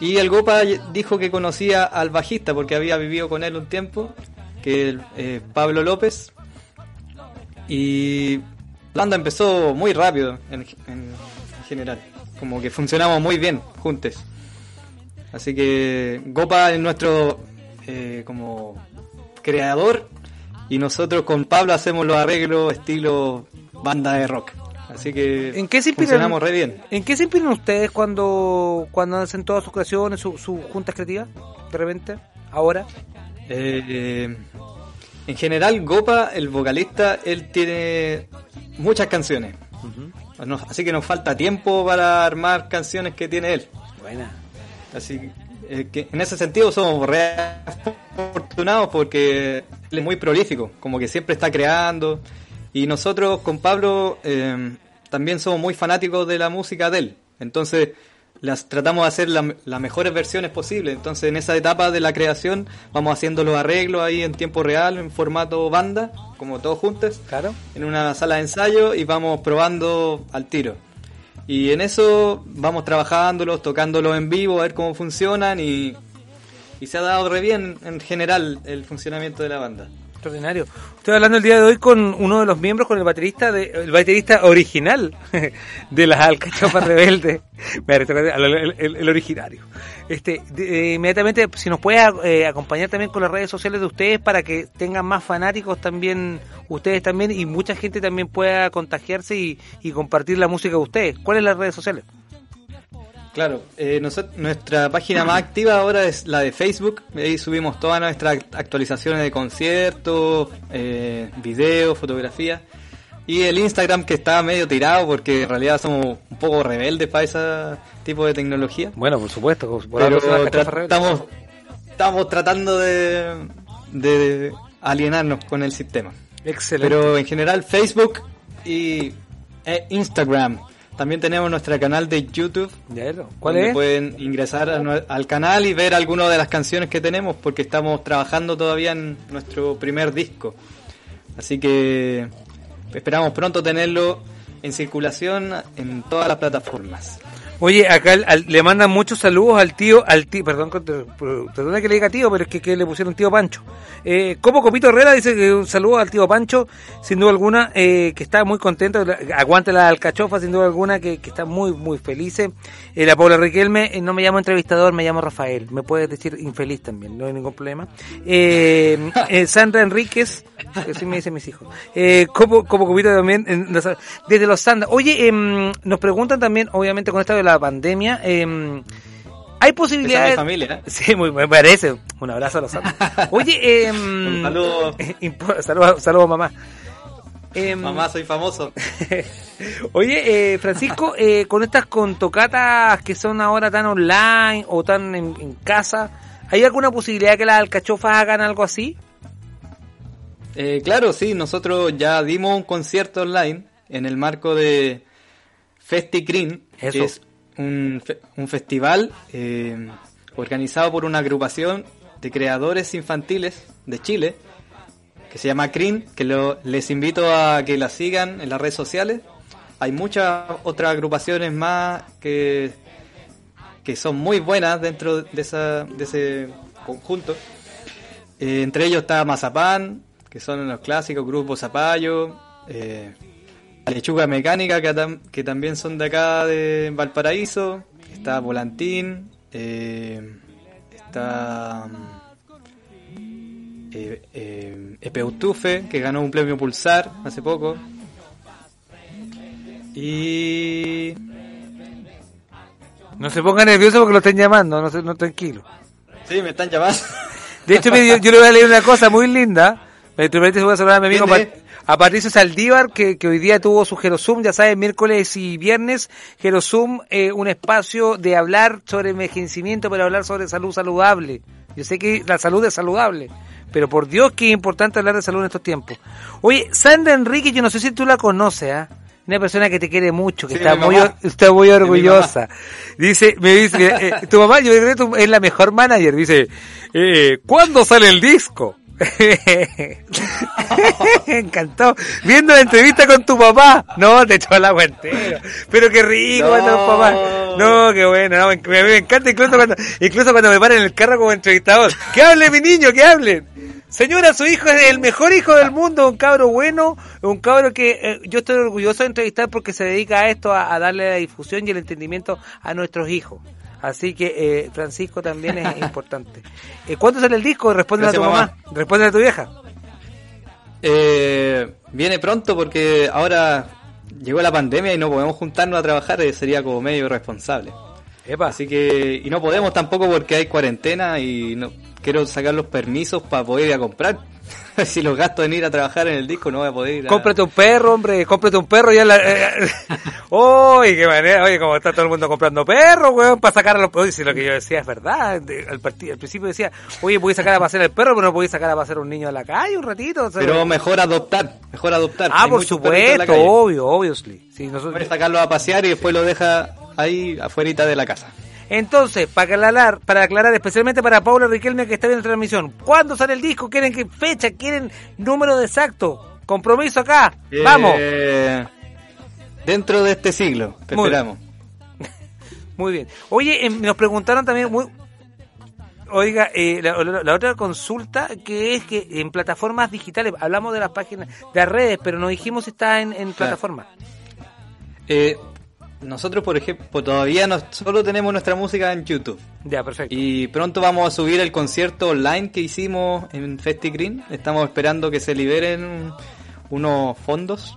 [SPEAKER 11] Y el Gopa dijo que conocía al bajista porque había vivido con él un tiempo, que es eh, Pablo López. Y la banda empezó muy rápido en, general. Como que funcionamos muy bien juntos. Así que Gopa es nuestro eh, como creador y nosotros con Pablo hacemos los arreglos estilo banda de rock. Así que
[SPEAKER 2] ¿En qué se funcionamos re bien. ¿En qué se inspiran ustedes cuando, cuando hacen todas sus creaciones, sus juntas creativas? De repente, ahora.
[SPEAKER 11] Eh, en general, Gopa, el vocalista, él tiene muchas canciones. así que nos falta tiempo para armar canciones que tiene él.
[SPEAKER 2] Buena.
[SPEAKER 11] Así eh, que en ese sentido somos re afortunados porque él es muy prolífico, como que siempre está creando. Y nosotros con Pablo eh, también somos muy fanáticos de la música de él. Entonces, las tratamos de hacer la- las mejores versiones posibles. Entonces, en esa etapa de la creación, vamos haciendo los arreglos ahí en tiempo real, en formato banda, como todos juntos,
[SPEAKER 2] Claro.
[SPEAKER 11] en una sala de ensayo y vamos probando al tiro. Y en eso vamos trabajándolos, tocándolos en vivo, a ver cómo funcionan y, y se ha dado re bien en general el funcionamiento de la banda.
[SPEAKER 2] Extraordinario. Estoy hablando el día de hoy con uno de los miembros, con el baterista de, el baterista original de las Alcachofas Rebeldes. El originario. Este, de- inmediatamente, si nos puede eh, acompañar también con las redes sociales de ustedes para que tengan más fanáticos también, ustedes también, y mucha gente también pueda contagiarse y, compartir la música de ustedes. ¿Cuáles las redes sociales?
[SPEAKER 11] Claro, eh, nosot- nuestra página más activa ahora es la de Facebook. Ahí subimos todas nuestras act- actualizaciones de conciertos, eh, videos, fotografías. Y el Instagram que está medio tirado porque en realidad somos un poco rebeldes para ese tipo de tecnología.
[SPEAKER 2] Bueno, por supuesto, por
[SPEAKER 11] Pero tra- estamos, estamos tratando de, de alienarnos con el sistema.
[SPEAKER 2] Excelente.
[SPEAKER 11] Pero en general Facebook y e Instagram. También tenemos nuestro canal de YouTube.
[SPEAKER 2] ¿Cuál
[SPEAKER 11] donde
[SPEAKER 2] es?
[SPEAKER 11] Pueden ingresar a al canal y ver algunas de las canciones que tenemos porque estamos trabajando todavía en nuestro primer disco. Así que esperamos pronto tenerlo en circulación en todas las plataformas.
[SPEAKER 2] Oye, acá le mandan muchos saludos al tío, al tío, perdón, perdona que le diga tío, pero es que, le pusieron tío Pancho. Eh, como Copito Herrera dice que un saludo al tío Pancho, sin duda alguna, eh, que está muy contento, aguante la alcachofa, sin duda alguna, que, está muy, muy feliz. Eh, la Paula Riquelme, eh, no me llamo entrevistador, me llamo Rafael, me puedes decir infeliz también, no hay ningún problema. Eh, Sandra Enríquez, que así me dicen mis hijos. Como, como Copito también, desde los Sandra. Oye, em, nos preguntan también, obviamente con esto de la pandemia, em, hay posibilidades...
[SPEAKER 11] Familia, ¿eh?
[SPEAKER 2] Sí, muy, me parece. Un abrazo a los Sandra. Oye, em,
[SPEAKER 11] saludo.
[SPEAKER 2] impo- saludos, saludos mamá. Em,
[SPEAKER 11] Mamá, soy famoso.
[SPEAKER 2] Oye, eh, Francisco, eh, con estas con tocatas que son ahora tan online o tan en, en casa, ¿hay alguna posibilidad que las alcachofas hagan algo así?
[SPEAKER 11] Eh, claro, sí, nosotros ya dimos un concierto online en el marco de Festi Green,
[SPEAKER 2] Eso.
[SPEAKER 11] que es un, un festival eh, organizado por una agrupación de creadores infantiles de Chile, que se llama CRIN, que lo- les invito a que la sigan en las redes sociales. Hay muchas otras agrupaciones más que, que son muy buenas dentro de, esa, de ese conjunto. Eh, entre ellos está Mazapán, que son los clásicos, Grupo Zapallo, eh, Lechuga Mecánica, que, tam- que también son de acá de Valparaíso, está Volantín, eh, está mm, eh, eh, Epeutufe, que ganó un premio Pulsar hace poco, y...
[SPEAKER 2] No se ponga nervioso porque lo estén llamando, no, no tranquilo.
[SPEAKER 11] Sí, me están llamando.
[SPEAKER 2] De hecho, yo, yo le voy a leer una cosa muy linda. Me voy a saludar a mi amigo
[SPEAKER 11] ¿Quién
[SPEAKER 2] Pat- a Patricio Saldívar, que, que hoy día tuvo su Gerosum, ya sabes, miércoles y viernes. Gerosum, eh, un espacio de hablar sobre envejecimiento, pero hablar sobre salud saludable. Yo sé que la salud es saludable, pero por Dios que es importante hablar de salud en estos tiempos. Oye, Sandra Enrique, yo no sé si tú la conoces, ¿ah? Una persona que te quiere mucho, que
[SPEAKER 11] Sí,
[SPEAKER 2] está muy, está muy orgullosa. Dice, me dice, eh, tu mamá, yo creo que es la mejor manager. Dice, eh, ¿cuándo sale el disco? Encantó. Viendo la entrevista con tu papá. No, te echó el agua entera. Pero qué rico
[SPEAKER 11] No.
[SPEAKER 2] cuando papás. No, qué bueno. No, me, me- me encanta incluso cuando, incluso cuando me paran en el carro como entrevistador. Que hable mi niño, que hable. Señora, su hijo es el mejor hijo del mundo, un cabro bueno, un cabro que eh, yo estoy orgulloso de entrevistar porque se dedica a esto, a, a darle la difusión y el entendimiento a nuestros hijos. Así que eh, Francisco también es importante. Eh, ¿Cuándo sale el disco? Responde a tu mamá.
[SPEAKER 11] mamá.
[SPEAKER 2] Responde a tu vieja.
[SPEAKER 11] Eh, viene pronto porque ahora llegó la pandemia y no podemos juntarnos a trabajar, eh, sería como medio irresponsable. Así que, y no podemos tampoco porque hay cuarentena y no quiero sacar los permisos para poder ir a comprar. si los gasto en ir a trabajar en el disco no voy a poder ir a...
[SPEAKER 2] Cómprate un perro, hombre, cómprate un perro ya la... eh, Uy, qué manera, oye, como está todo el mundo comprando perros, weón, para sacar a los... Oye, si lo que yo decía es verdad, al, al principio decía, oye, podéis sacar a pasear el perro, pero no podéis sacar a pasear un niño a la calle un ratito. o sea,
[SPEAKER 11] Pero mejor adoptar, mejor adoptar.
[SPEAKER 2] Ah,
[SPEAKER 11] Hay
[SPEAKER 2] por supuesto, obvio, obviously. Sí, nosotros...
[SPEAKER 11] Puedes sacarlo a pasear y después lo deja ahí afuera de la casa.
[SPEAKER 2] Entonces, para aclarar, para aclarar, especialmente para Paula Riquelme que está viendo la transmisión, ¿cuándo sale el disco? ¿Quieren qué fecha? ¿Quieren número exacto? Compromiso acá.
[SPEAKER 11] Eh,
[SPEAKER 2] Vamos.
[SPEAKER 11] Dentro de este siglo, te
[SPEAKER 2] Muy
[SPEAKER 11] esperamos.
[SPEAKER 2] Muy bien. Oye, em, nos preguntaron también, muy, oiga, eh, la, la- la otra consulta que es que en plataformas digitales, hablamos de las páginas, de las redes, pero no dijimos si está en, en plataforma.
[SPEAKER 11] Eh, nosotros, por ejemplo, todavía no, solo tenemos nuestra música en YouTube.
[SPEAKER 2] Ya, perfecto.
[SPEAKER 11] Y pronto vamos a subir el concierto online que hicimos en Festi Green. Estamos esperando que se liberen unos fondos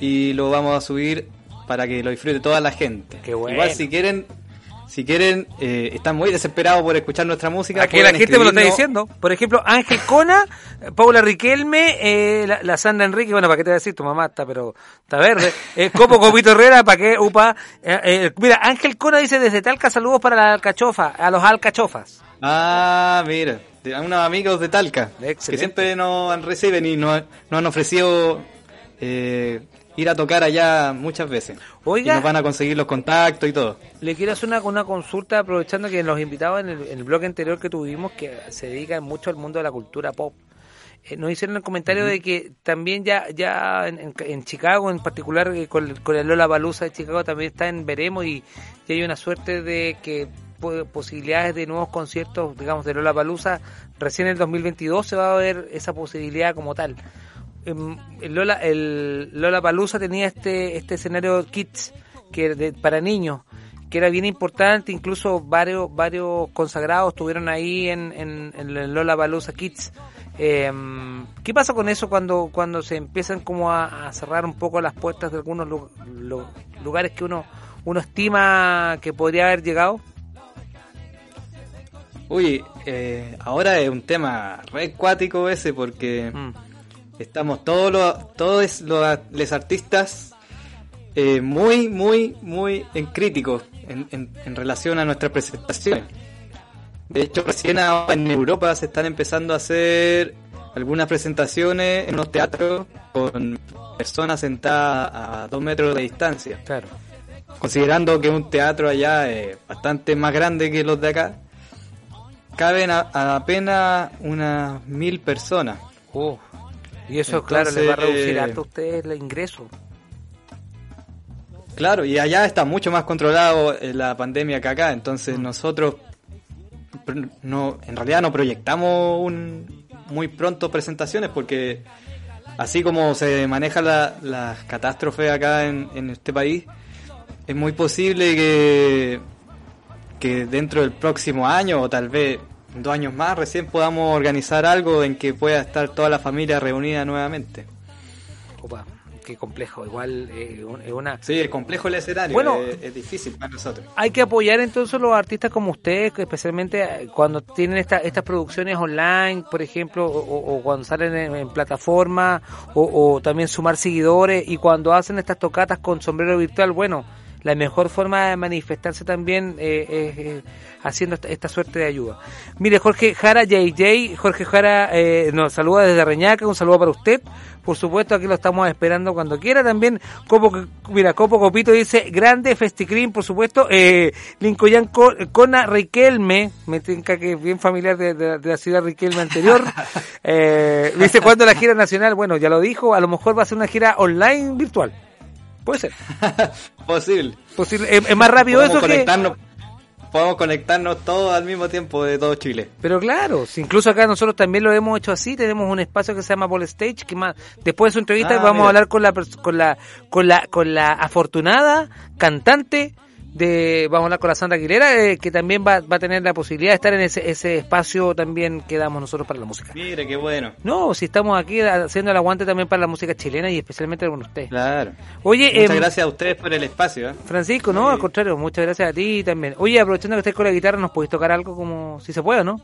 [SPEAKER 11] y lo vamos a subir para que lo disfrute toda la gente.
[SPEAKER 2] Qué bueno.
[SPEAKER 11] Igual si quieren, si quieren, eh, están muy desesperados por escuchar nuestra música.
[SPEAKER 2] Aquí la gente me lo está diciendo. Por ejemplo, Ángel Cona, Paula Riquelme, eh, la, la Sandra Enrique, bueno, ¿para qué te voy a decir? Tu mamá está, pero está verde. Eh, Copo Copito Herrera, ¿para qué? Upa. Eh, eh, mira, Ángel Cona dice desde Talca, saludos para la alcachofa, a los alcachofas.
[SPEAKER 11] Ah, mira, unos amigos de Talca que siempre nos reciben y nos, nos han ofrecido eh, ir a tocar allá muchas veces.
[SPEAKER 2] Oiga.
[SPEAKER 11] Y nos van a conseguir los contactos y todo.
[SPEAKER 2] Le quiero hacer una, una consulta aprovechando que los invitados en el, en el blog anterior que tuvimos, que se dedican mucho al mundo de la cultura pop, eh, nos hicieron el comentario de que también ya ya en, Chicago, en particular eh, con, con el Lola Balusa de Chicago, también está en Veremos y, y hay una suerte de que po- posibilidades de nuevos conciertos, digamos, de Lola Balusa, recién en el 2022 se va a ver esa posibilidad como tal. Em, el Lola el Lola Palusa tenía este este escenario kids que de- para niños que era bien importante incluso varios varios consagrados estuvieron ahí en, en, Lola Palusa Kids. Em, ¿qué pasa con eso cuando cuando se empiezan como a, a cerrar un poco las puertas de algunos lu- lu- lugares que uno uno estima que podría haber llegado
[SPEAKER 11] Uy, eh, ahora es un tema re cuático ese porque estamos todos los todos los, los artistas eh, muy, muy, muy en críticos en, en- en relación a nuestras presentaciones. De hecho, recién ahora en Europa se están empezando a hacer algunas presentaciones en unos teatros con personas sentadas a dos metros de distancia.
[SPEAKER 2] Claro.
[SPEAKER 11] Considerando que un teatro allá es bastante más grande que los de acá, caben a, a apenas unas mil personas.
[SPEAKER 2] Oh, y eso claro les va a reducir
[SPEAKER 11] Entonces,
[SPEAKER 2] harto a ustedes el ingreso.
[SPEAKER 11] Claro, y allá está mucho más controlado eh, la pandemia que acá, entonces nosotros pr- no, en realidad no proyectamos un, muy pronto presentaciones porque así como se maneja la, las catástrofes acá en, en este país, es muy posible que, que dentro del próximo año o tal vez dos años más recién podamos organizar algo en que pueda estar toda la familia reunida nuevamente.
[SPEAKER 2] Opa, qué complejo. Igual eh, es una.
[SPEAKER 11] Sí, es complejo el escenario,
[SPEAKER 2] Bueno,
[SPEAKER 11] es, es difícil para nosotros.
[SPEAKER 2] Hay que apoyar entonces a los artistas como ustedes, especialmente eh, cuando tienen esta- estas producciones online, por ejemplo, o cuando salen en, en plataforma, o, o también sumar seguidores, y cuando hacen estas tocatas con sombrero virtual, bueno, la mejor forma de manifestarse también eh, es eh, haciendo esta, esta suerte de ayuda. Mire, Jorge Jara JJ, Jorge Jara eh, nos saluda desde Reñaca, un saludo para usted. Por supuesto, aquí lo estamos esperando cuando quiera. También, Copo, mira, Copo Copito dice, grande Festicrim, por supuesto. Eh, Lincoln Co- Cona Riquelme, me tinca que es bien familiar de, de- de la ciudad Riquelme anterior. eh, dice, ¿cuándo la gira nacional? Bueno, ya lo dijo, a lo mejor va a ser una gira online virtual. Puede ser.
[SPEAKER 11] Posible.
[SPEAKER 2] Posible. Es, es más rápido
[SPEAKER 11] Podemos
[SPEAKER 2] eso que...
[SPEAKER 11] Podemos conectarnos todos al mismo tiempo de todo Chile.
[SPEAKER 2] Pero claro, si incluso acá nosotros también lo hemos hecho así, tenemos un espacio que se llama Ball Stage, que más después de su entrevista
[SPEAKER 11] Ah,
[SPEAKER 2] vamos
[SPEAKER 11] mira.
[SPEAKER 2] a hablar con la con la con la con la afortunada cantante de vamos a hablar con la Sandra Aguilera, eh, que también va, va a tener la posibilidad de estar en ese ese espacio también que damos nosotros para la música.
[SPEAKER 11] Mire, qué bueno.
[SPEAKER 2] No, si estamos aquí haciendo el aguante también para la música chilena y especialmente con usted.
[SPEAKER 11] Claro.
[SPEAKER 2] Oye,
[SPEAKER 11] Muchas
[SPEAKER 2] em,
[SPEAKER 11] gracias a ustedes por el espacio. ¿eh?
[SPEAKER 2] Francisco, no, al contrario, muchas gracias a ti también. Oye, aprovechando que estés con la guitarra, ¿nos podéis tocar algo como si se puede no?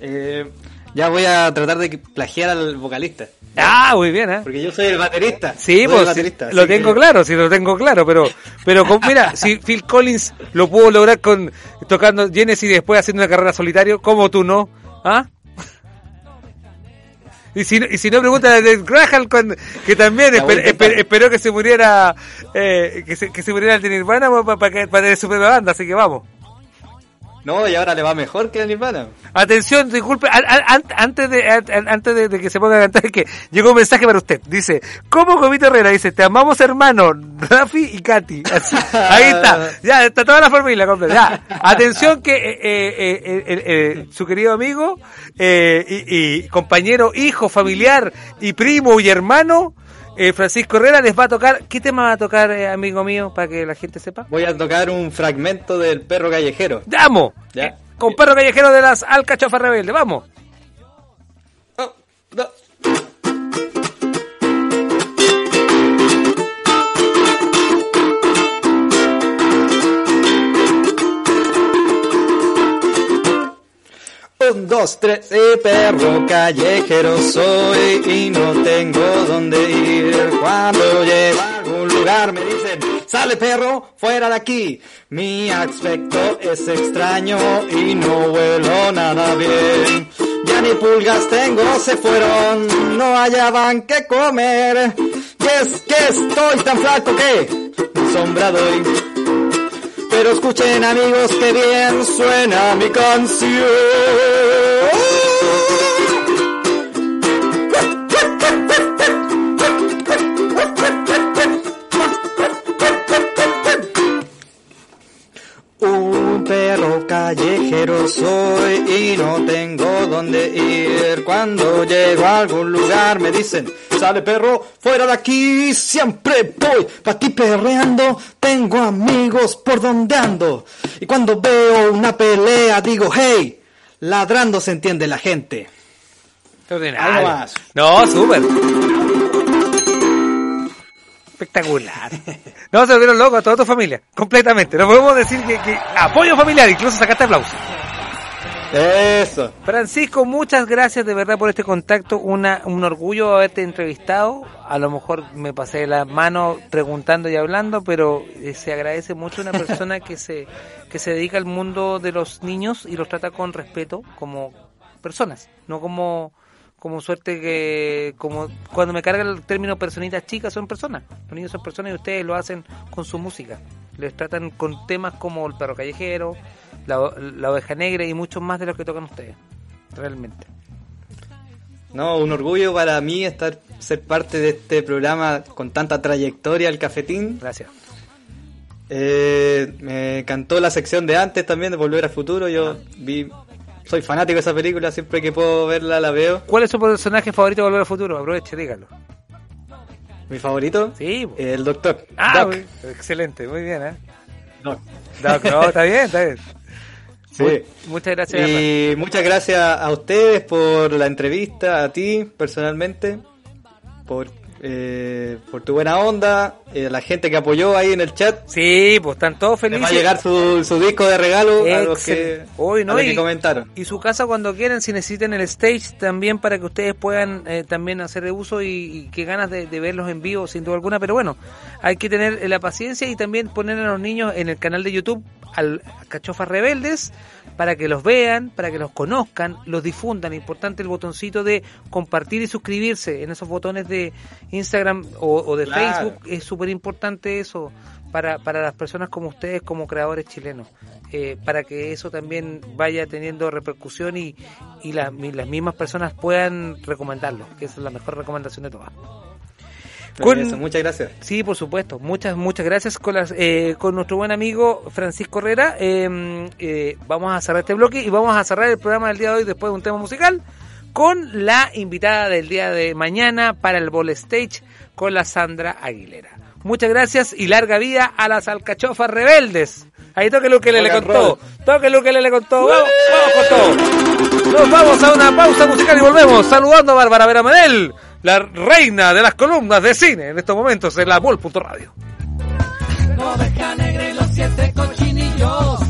[SPEAKER 11] Eh, ya voy a tratar de plagiar al vocalista.
[SPEAKER 2] Ah, muy bien, ¿eh?
[SPEAKER 11] Porque yo soy el baterista.
[SPEAKER 2] Sí,
[SPEAKER 11] Soy
[SPEAKER 2] pues
[SPEAKER 11] baterista,
[SPEAKER 2] lo tengo
[SPEAKER 11] que-
[SPEAKER 2] claro, sí lo tengo claro, pero pero con- mira, si Phil Collins lo pudo lograr con tocando Genesis y después haciendo una carrera solitario, ¿cómo tú no? ¿Ah? Y si, y si no, pregunta a Dave Graham, con- que también esper- esperó que se muriera eh, que, se, que se muriera el de Nirvana para, para, para tener su propia banda, así que vamos.
[SPEAKER 11] No, y ahora le va mejor que a Nirvana.
[SPEAKER 2] Atención, disculpe, an- an- an- antes de an- antes de, de que se ponga a cantar, que llegó un mensaje para usted. Dice, ¿cómo Gomito Herrera? Dice, te amamos hermano, Rafi y Katy. Así, ahí está, ya, está toda la familia completa. Ya, atención que eh, eh, eh, eh, eh, eh, su querido amigo eh, y, y compañero, hijo, familiar y primo y hermano, eh, Francisco Herrera les va a tocar, ¿qué tema va a tocar, eh, amigo mío, para que la gente sepa?
[SPEAKER 11] Voy a tocar un fragmento del perro callejero.
[SPEAKER 2] ¡Vamos!
[SPEAKER 11] Ya.
[SPEAKER 2] Con perro callejero de las Alcachofas Rebelde, vamos.
[SPEAKER 11] Un, dos, tres, eh, perro callejero soy y no tengo dónde ir. Cuando llego a algún lugar me dicen, sale perro, fuera de aquí. Mi aspecto es extraño y no huelo nada bien. Ya ni pulgas tengo, se fueron, no hallaban que comer. Y es que estoy tan flaco que sombra doy. Pero escuchen amigos que bien suena mi canción. Perro callejero soy y no tengo dónde ir. Cuando llego a algún lugar me dicen, sale perro, fuera de aquí, siempre voy pa' aquí perreando. Tengo amigos por donde ando. Y cuando veo una pelea digo, hey, ladrando se entiende la gente. Algo más.
[SPEAKER 2] No, súper. Espectacular. No, se volvieron locos a toda tu familia, completamente. No podemos decir que, que apoyo familiar, incluso sacaste aplausos.
[SPEAKER 11] Eso.
[SPEAKER 2] Francisco, muchas gracias de verdad por este contacto. Una, un orgullo haberte entrevistado. A lo mejor me pasé la mano preguntando y hablando, pero eh, se agradece mucho una persona que se, que se dedica al mundo de los niños y los trata con respeto como personas, no como como suerte que como cuando me carga el término personitas chicas son personas los niños son personas y ustedes lo hacen con su música les tratan con temas como el perro callejero la, la oveja negra y muchos más de los que tocan ustedes realmente
[SPEAKER 11] No, un orgullo para mí estar ser parte de este programa con tanta trayectoria, el Cafetín.
[SPEAKER 2] Gracias.
[SPEAKER 11] Eh, me encantó la sección de antes también, de Volver al Futuro. Yo vi, soy fanático de esa película, siempre que puedo verla la veo.
[SPEAKER 2] ¿cuál es su personaje favorito de Volver al Futuro? aproveche dígalo
[SPEAKER 11] Mi favorito,
[SPEAKER 2] sí
[SPEAKER 11] el Doctor.
[SPEAKER 2] ah
[SPEAKER 11] Doc.
[SPEAKER 2] excelente muy bien ¿eh?
[SPEAKER 11] Doc.
[SPEAKER 2] Doc, no, está bien está bien
[SPEAKER 11] Sí.
[SPEAKER 2] Mu- muchas gracias
[SPEAKER 11] Y muchas gracias a ustedes por la entrevista, a ti personalmente, por, eh, por tu buena onda, eh, la gente que apoyó ahí en el chat.
[SPEAKER 2] Sí, pues están todos
[SPEAKER 11] Les
[SPEAKER 2] felices.
[SPEAKER 11] va a llegar su, su disco de regalo a los que.
[SPEAKER 2] Hoy, ¿no?
[SPEAKER 11] a los que
[SPEAKER 2] Y-
[SPEAKER 11] comentaron.
[SPEAKER 2] Y su casa cuando quieran, si necesitan el stage también para que ustedes puedan eh, también hacer de uso y, y qué ganas de, de verlos en vivo sin duda alguna, pero bueno, hay que tener eh, la paciencia y también poner a los niños en el canal de YouTube al Cachofas Rebeldes para que los vean, para que los conozcan, los difundan. Importante el botoncito de compartir y suscribirse en esos botones de Instagram o, o de
[SPEAKER 11] Claro.
[SPEAKER 2] Facebook. Es súper importante eso para, para las personas como ustedes, como creadores chilenos, eh, para que eso también vaya teniendo repercusión y, y, la- y las mismas personas puedan recomendarlo, que esa es la mejor recomendación de todas. Con-
[SPEAKER 11] Eso, muchas gracias.
[SPEAKER 2] Sí, por supuesto. Muchas, muchas gracias con, las, eh, con nuestro buen amigo Francisco Herrera. Eh, eh, vamos a cerrar este bloque y vamos a cerrar el programa del día de hoy después de un tema musical con la invitada del día de mañana para el Ball Stage con la Sandra Aguilera. Muchas gracias y larga vida a las alcachofas rebeldes. Ahí toque lo que le, contó. Toque lo que le, le contó. Vamos, vamos con todo. Nos vamos a una pausa musical y volvemos saludando a Bárbara Veramanel, la reina de las columnas de cine en estos momentos en la
[SPEAKER 10] cochinillos.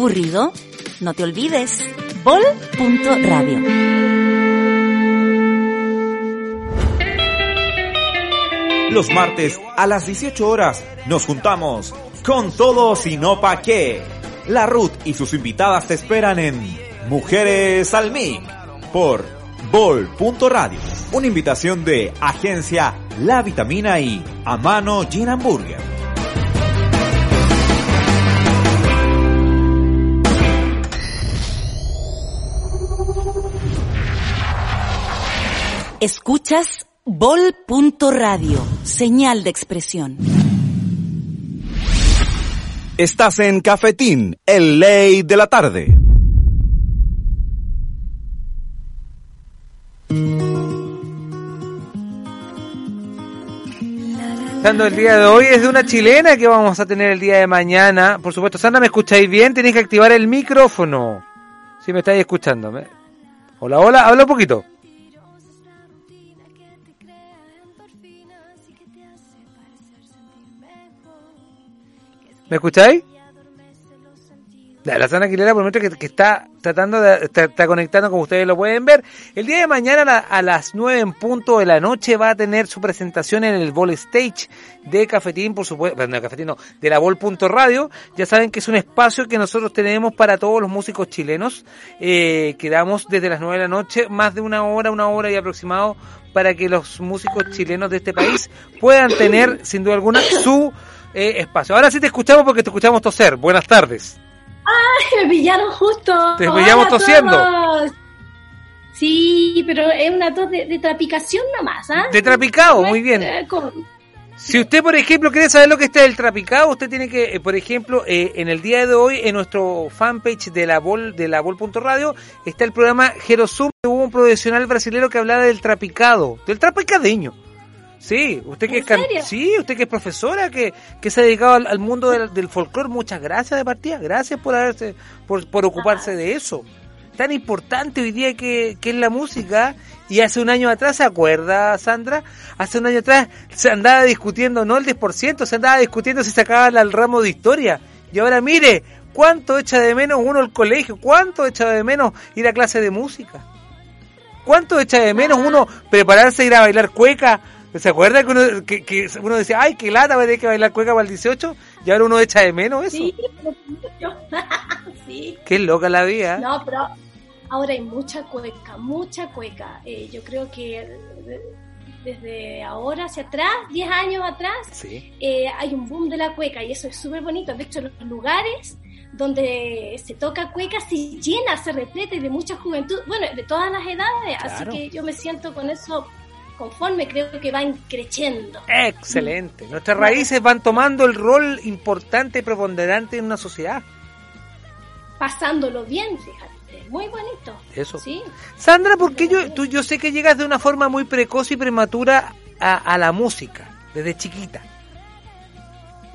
[SPEAKER 1] ¿Aburrido? No te olvides. Bol.radio.
[SPEAKER 6] Los martes a las 18 horas nos juntamos con todos y no pa' qué. La Ruth y sus invitadas te esperan en Mujeres al Mic por Bol.radio. Una invitación de Agencia La Vitamina y a mano Gin Hamburger.
[SPEAKER 1] Escuchas Bol.radio, señal de expresión.
[SPEAKER 6] Estás en Cafetín, el ley de la tarde.
[SPEAKER 2] el día de hoy es de una chilena que vamos a tener el día de mañana. Por supuesto, Sandra, ¿me escucháis bien? Tenéis que activar el micrófono. Si me estáis escuchando. Hola, hola, habla un poquito. ¿Me escucháis? La Sana Aguilera por que, que está tratando de está, conectando como ustedes lo pueden ver. El día de mañana a, las 9 en punto de la noche va a tener su presentación en el Ball Stage de Cafetín, por supuesto, no, Cafetín no, de la Ball.radio. Ya saben que es un espacio que nosotros tenemos para todos los músicos chilenos. Eh, quedamos desde las 9 de la noche, más de una hora, una hora y aproximado para que los músicos chilenos de este país puedan tener, sin duda alguna, su eh, espacio. Ahora sí te escuchamos porque te escuchamos toser. Buenas tardes.
[SPEAKER 12] ¡Ay, me pillaron justo!
[SPEAKER 2] Te pillamos tosiendo.
[SPEAKER 12] Sí, pero es una tos de, trapicación nomás, ¿ah?
[SPEAKER 2] De trapicado, muy bien. Eh, si usted, por ejemplo, quiere saber lo que está el trapicado, usted tiene que, eh, por ejemplo, en el día de hoy, en nuestro fanpage de la Vol, de la Vol.radio, está el programa Jerosum, hubo un profesional brasileño que hablaba del trapicado, del trapicadeño. Sí, usted que es sí, usted que es profesora, que, que se ha dedicado al, mundo del, del folclore, muchas gracias de partida, gracias por haberse, por, por ocuparse de eso. Tan importante hoy día que, que es la música, y hace un año atrás, ¿se acuerda, Sandra? Hace un año atrás se andaba discutiendo, no el 10%, se andaba discutiendo si sacaba el ramo de historia. Y ahora mire, ¿cuánto echa de menos uno el colegio? ¿Cuánto echa de menos ir a clase de música? ¿Cuánto echa de menos uno prepararse a ir a bailar cueca? ¿Se acuerda que uno, que, uno decía, ay, qué lata, voy a tener que bailar cueca para el 18? Y ahora uno echa de menos eso. Sí, sí. Qué loca la vida.
[SPEAKER 12] No, pero ahora hay mucha cueca, mucha cueca. Eh, yo creo que desde ahora hacia atrás, 10 años atrás, eh, hay un boom de la cueca y eso es súper bonito. De hecho, los lugares donde se toca cueca se llena, se replete de mucha juventud, bueno, de todas las edades, así que yo me siento con eso conforme, creo que va creciendo.
[SPEAKER 2] Excelente. Nuestras raíces van tomando el rol importante y preponderante en una sociedad.
[SPEAKER 12] Pasándolo bien, fíjate. Muy bonito.
[SPEAKER 2] Eso. Sí. Sandra, porque yo, tú, yo sé que llegas de una forma muy precoz y prematura a, la música, desde chiquita.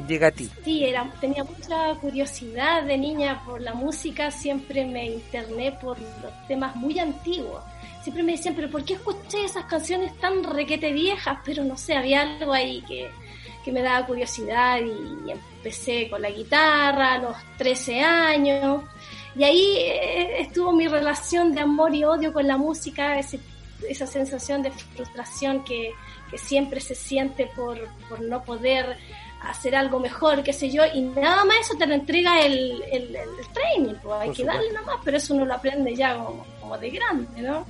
[SPEAKER 2] Llega a ti.
[SPEAKER 12] Sí, era, tenía mucha curiosidad de niña por la música, siempre me interné por los temas muy antiguos siempre me decían, pero ¿por qué escuché esas canciones tan requete viejas? Pero no sé, había algo ahí que, me daba curiosidad y, empecé con la guitarra a los 13 años. Y ahí eh, estuvo mi relación de amor y odio con la música, esa sensación de frustración que, siempre se siente por, no poder hacer algo mejor, qué sé yo, y nada más eso te lo entrega el, el, training, pues hay que darle nomás, pero eso uno lo aprende ya como, como de grande, ¿no?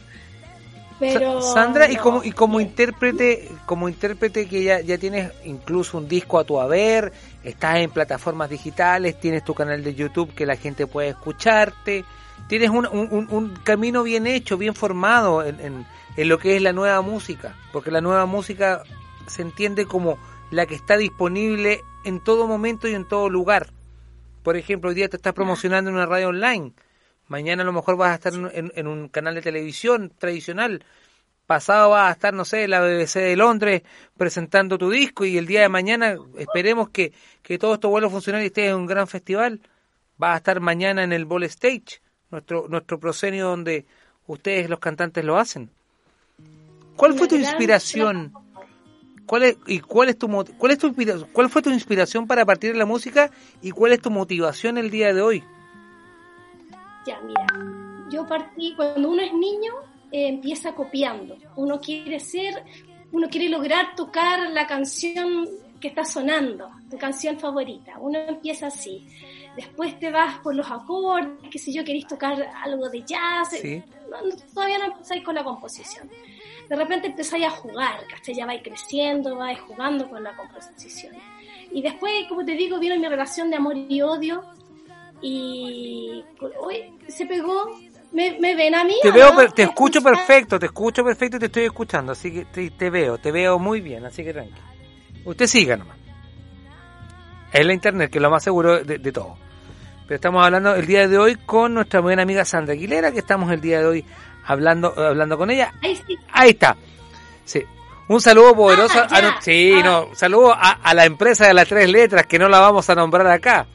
[SPEAKER 2] Sandra, y como, y como intérprete, como intérprete que ya, ya tienes incluso un disco a tu haber, estás en plataformas digitales, tienes tu canal de YouTube que la gente puede escucharte, tienes un, un, un camino bien hecho, bien formado en, en, en, lo que es la nueva música, porque la nueva música se entiende como la que está disponible en todo momento y en todo lugar. Por ejemplo, hoy día te estás promocionando en una radio online Mañana a lo mejor vas a estar en, un canal de televisión tradicional. Pasado vas a estar, no sé, en la BBC de Londres presentando tu disco y el día de mañana esperemos que, que todo esto vuelva a funcionar y estés en un gran festival. Vas a estar mañana en el Ball Stage, nuestro, nuestro proscenio donde ustedes los cantantes lo hacen. ¿Cuál fue tu inspiración? ¿Cuál es, y cuál es tu cuál es tu cuál fue tu inspiración para partir de la música y cuál es tu motivación el día de hoy?
[SPEAKER 12] Ya, mira, yo partí cuando uno es niño eh, empieza copiando. Uno quiere ser, uno quiere lograr tocar la canción que está sonando, tu canción favorita. Uno empieza así. Después te vas por los acordes, que si yo queréis tocar algo de jazz, todavía no empezáis con la composición. De repente empezáis a jugar, ¿cachai? Ya vais creciendo, vais jugando con la composición. Y después, como te digo, vino mi relación de amor y odio. Y hoy se pegó ¿Me, ven a mí?
[SPEAKER 2] Te veo, te escucho perfecto, te escucho perfecto y te estoy escuchando, así que te, veo, te veo muy bien, así que tranquilo. Usted siga nomás. Es la internet, que es lo más seguro de, todo. Pero estamos hablando el día de hoy con nuestra buena amiga Sandra Aguilera, que estamos el día de hoy hablando hablando con ella. Ahí, está. Sí. Un saludo poderoso. Ah, a, sí, ah. no, saludo a, la empresa de las tres letras, que no la vamos a nombrar acá.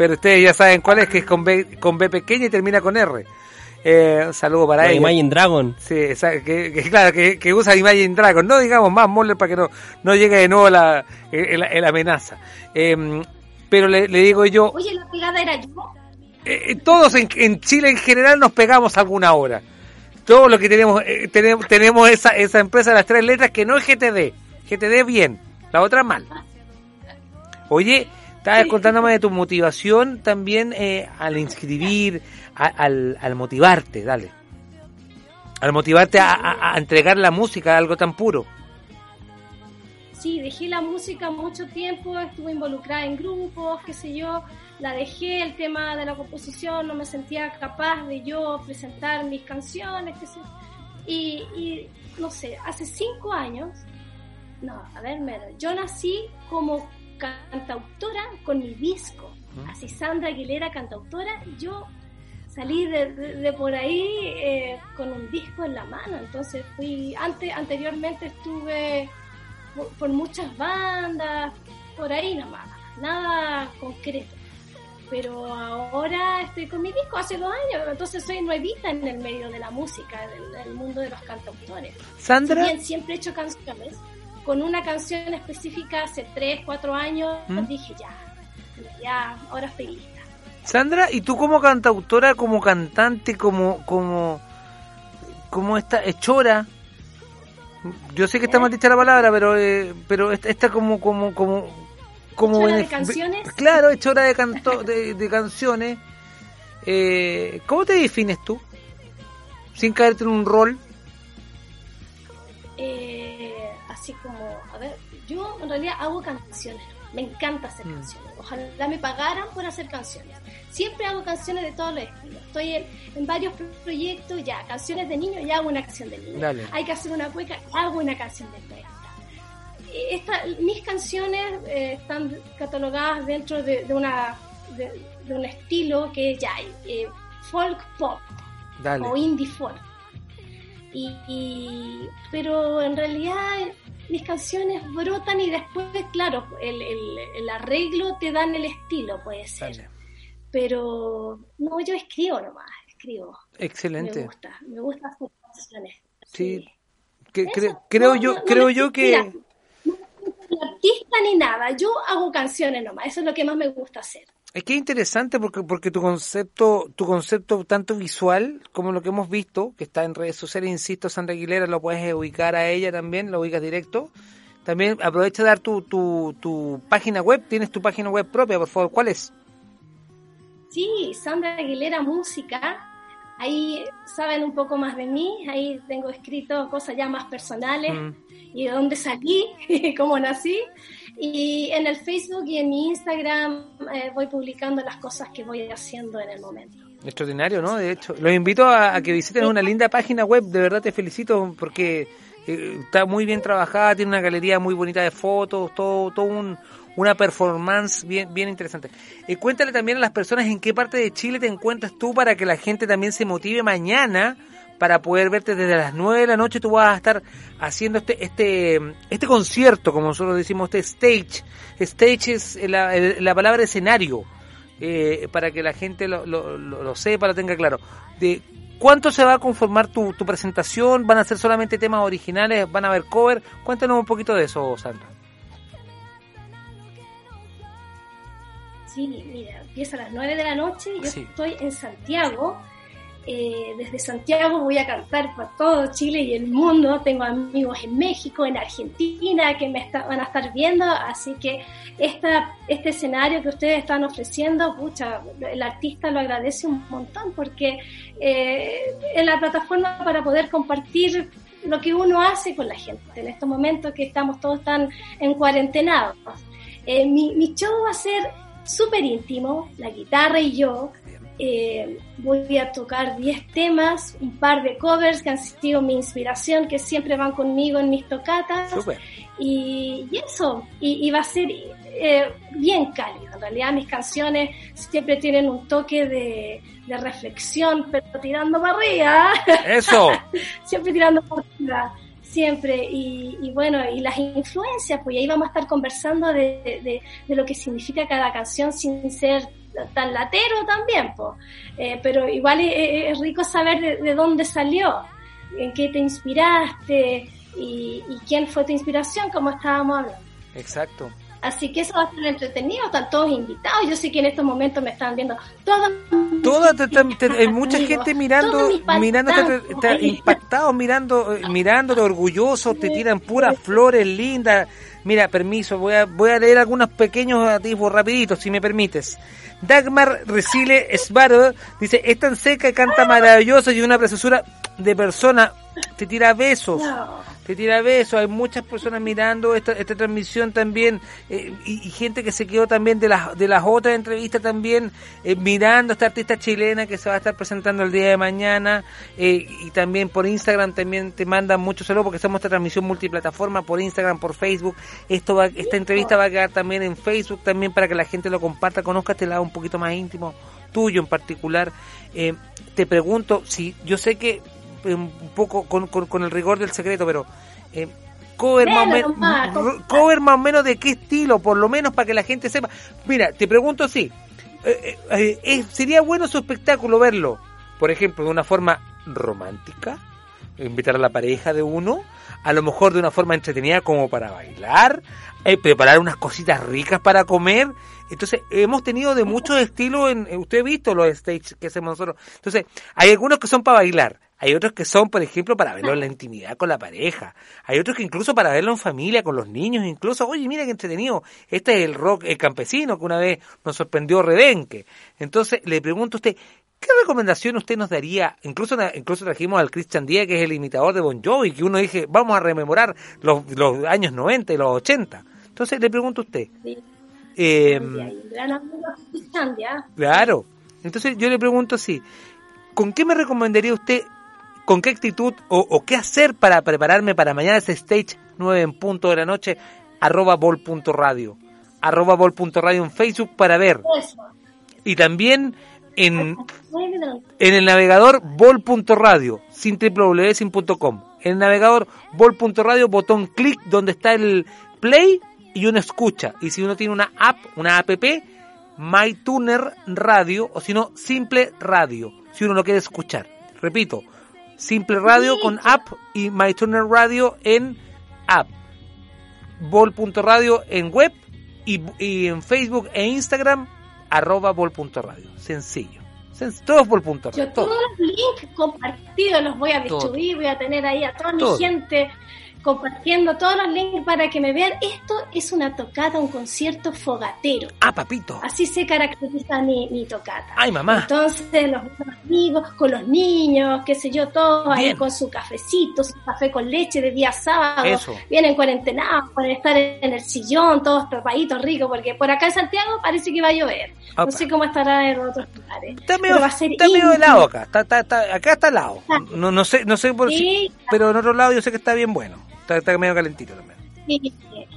[SPEAKER 2] Pero ustedes ya saben cuál es, que es con B, con B pequeña y termina con R. Eh, un saludo para ella.
[SPEAKER 3] Imagine Dragon.
[SPEAKER 2] Sí, que, claro, que, usa Imagine Dragon. No digamos más mole para que no, no llegue de nuevo la, la, amenaza. Em, pero le, digo yo.
[SPEAKER 12] Oye, la pegada era yo.
[SPEAKER 2] Eh, todos en, Chile en general nos pegamos alguna hora. Todo lo que tenemos, eh, tenemos, tenemos esa, esa empresa de las tres letras que no es GTD. GTD bien, la otra mal. Oye, estabas contándome de tu motivación también eh, al inscribir, al, al motivarte, dale. Al motivarte a, entregar la música, algo tan puro.
[SPEAKER 12] Sí, dejé la música mucho tiempo, estuve involucrada en grupos, qué sé yo, la dejé, el tema de la composición, no me sentía capaz de yo presentar mis canciones, qué sé y, y no sé, hace cinco años, no, a ver, yo nací como cantautora con mi disco, así Sandra Aguilera cantautora, yo salí de, por ahí eh, con un disco en la mano. Entonces fui, antes, anteriormente estuve por, muchas bandas, por ahí nomás, nada concreto. Pero ahora estoy con mi disco hace dos años, entonces soy nuevita en el medio de la música, en el mundo de los cantautores.
[SPEAKER 2] Sandra.
[SPEAKER 12] bien, siempre he hecho canciones. Con una canción específica hace tres, cuatro años, ¿Mm? dije ya, ya, ahora estoy lista.
[SPEAKER 2] Sandra, ¿y tú como cantautora, como cantante, como como como esta hechora? Yo sé que está mal dicha la palabra, pero eh, pero esta, como como como como
[SPEAKER 12] de canciones.
[SPEAKER 2] Claro, hechora de canto de, de canciones. Eh, ¿Cómo te defines tú? Sin caerte en un rol.
[SPEAKER 12] Eh, así como, a ver, yo en realidad hago canciones. Me encanta hacer mm. canciones. Ojalá me pagaran por hacer canciones. Siempre hago canciones de todos los estilos. Estoy en, varios proyectos, ya, canciones de niños, ya hago una canción de niños. Hay que hacer una cueca, hago una canción de cueca. Esta, mis canciones eh, están catalogadas dentro de, una de, un estilo que es ya eh, folk pop o indie folk. Y, pero en realidad mis canciones brotan y después, claro, el, el, arreglo te dan el estilo, puede ser. Pero no, yo escribo nomás, escribo.
[SPEAKER 2] Excelente.
[SPEAKER 12] Me gusta, me gusta hacer canciones.
[SPEAKER 2] Sí, creo yo, creo yo que...
[SPEAKER 12] no artista ni nada, yo hago canciones nomás, eso es lo que más me gusta hacer.
[SPEAKER 2] Es que es interesante porque, porque tu concepto, tu concepto tanto visual como lo que hemos visto, que está en redes sociales, insisto, Sandra Aguilera, lo puedes ubicar a ella también, lo ubicas directo. También aprovecha de dar tu, tu, tu página web, tienes tu página web propia, por favor, ¿cuál es?
[SPEAKER 12] Sí, Sandra Aguilera Música. Ahí saben un poco más de mí, ahí tengo escrito cosas ya más personales mm. y de dónde salí, cómo nací. Y en el Facebook y en mi Instagram eh, voy publicando las cosas que voy haciendo en el momento.
[SPEAKER 2] Extraordinario, ¿no? De hecho, los invito a, que visiten una linda página web. De verdad te felicito porque eh, está muy bien trabajada, tiene una galería muy bonita de fotos, todo, todo un, una performance bien, bien interesante. Y cuéntale también a las personas en qué parte de Chile te encuentras tú para que la gente también se motive mañana para poder verte desde las 9 de la noche. Tú vas a estar haciendo este, este, este concierto, como nosotros decimos, este stage. Stage es la, la palabra escenario, eh, para que la gente lo, lo, lo, sepa, lo tenga claro. De ¿Cuánto se va a conformar tu, tu presentación? ¿Van a ser solamente temas originales? ¿Van a haber cover? Cuéntanos un poquito de eso, Sandra.
[SPEAKER 12] Sí, mira, empieza a las 9 de la noche, yo estoy en Santiago, eh, desde Santiago voy a cantar para todo Chile y el mundo. Tengo amigos en México, en Argentina que me van a estar viendo. Así que este escenario que ustedes están ofreciendo, pucha, el artista lo agradece un montón porque eh, es la plataforma para poder compartir lo que uno hace con la gente en estos momentos que estamos todos tan en cuarentenados. Eh, mi, mi show va a ser súper íntimo, la guitarra y yo. Eh, voy a tocar 10 temas, un par de covers que han sido mi inspiración, que siempre van conmigo en mis tocatas. Y, eso, y, va a ser eh, bien cálido. En realidad mis canciones siempre tienen un toque de, reflexión, pero tirando para arriba.
[SPEAKER 2] Eso.
[SPEAKER 12] siempre tirando para arriba siempre. Y, bueno, y las influencias, pues ahí vamos a estar conversando de, de, de, lo que significa cada canción sin ser tan latero también, pues. pero igual es, rico saber de, dónde salió, en qué te inspiraste y, quién fue tu inspiración, como estábamos hablando.
[SPEAKER 2] Exacto.
[SPEAKER 12] Así que eso va a ser entretenido, están todos invitados. Yo sé que en estos momentos me están viendo todos.
[SPEAKER 2] Toda, hay mucha gente mirando, mirando, impactados, mirando, eh, mirando, orgulloso, te tiran puras flores lindas. Mira, permiso, voy a, voy a leer algunos pequeños atisbos rapiditos, si me permites. Dagmar Resile Esbaro dice, es tan seca canta maravilloso y una preciosura de persona, te tira besos te tira besos, hay muchas personas mirando esta, esta transmisión también eh, y, gente que se quedó también de las de las otras entrevistas también eh, mirando a esta artista chilena que se va a estar presentando el día de mañana eh, y también por Instagram también te mandan muchos saludos porque estamos esta transmisión multiplataforma por Instagram, por Facebook, esto va, esta entrevista va a quedar también en Facebook también para que la gente lo comparta, conozca este lado un poquito más íntimo tuyo en particular. te pregunto si yo sé que un poco con, con, el rigor del secreto, pero eh, cover, más cover más o menos de qué estilo, por lo menos para que la gente sepa. Mira, te pregunto así, eh, eh, ¿sería bueno su espectáculo verlo, por ejemplo, de una forma romántica? Invitar a la pareja de uno, a lo mejor de una forma entretenida como para bailar, preparar unas cositas ricas para comer. Entonces, hemos tenido de muchos estilos, en, usted ha visto los stages que hacemos nosotros. Entonces, hay algunos que son para bailar, hay otros que son, por ejemplo, para verlo en la intimidad con la pareja. Hay otros que incluso para verlo en familia, con los niños, incluso, oye, mira qué entretenido. Este es el rock el campesino que una vez nos sorprendió Redenque. Entonces, le pregunto a usted, ¿qué recomendación usted nos daría? Incluso, incluso trajimos al Christian Díaz, que es el imitador de Bon Jovi, que uno dije, vamos a rememorar los, los años 90 y los 80. Entonces, le pregunto a usted. Eh, claro. Entonces, yo le pregunto así, ¿con qué me recomendaría usted con qué actitud o, qué hacer para prepararme para mañana ese stage 9 en punto de la noche, arroba bol.radio, arroba bol.radio en Facebook para ver. Y también en, en el navegador bol.radio, sin www.sin.com. En el navegador bol.radio, botón clic donde está el play y uno escucha. Y si uno tiene una app, una app, MyTuner Radio o si no, Simple Radio, si uno lo quiere escuchar. Repito, Simple Radio con app y MyTuner Radio en app. Bol.radio en web y, en Facebook e Instagram arroba bol.radio. Sencillo. Todos bol.radio.
[SPEAKER 12] Yo todos los links compartidos los voy a distribuir, voy a tener ahí a toda mi gente compartiendo todos los links para que me vean. Esto es una tocata, un concierto fogatero.
[SPEAKER 2] Ah, papito.
[SPEAKER 12] Así se caracteriza mi, mi tocata.
[SPEAKER 2] Ay, mamá.
[SPEAKER 12] Entonces, los amigos, con los niños, qué sé yo, todos ahí con su cafecito, su café con leche de día sábado. Eso. Vienen cuarentenados, pueden estar en el sillón, todos tapaditos ricos, porque por acá en Santiago parece que va a llover. No sé cómo estará en otros lugares.
[SPEAKER 2] Está medio, va a ser está medio helado acá. Está, está, acá está helado. No, no sé, no sé por sí, pero en otro lado yo sé que está bien bueno está, medio calentito también.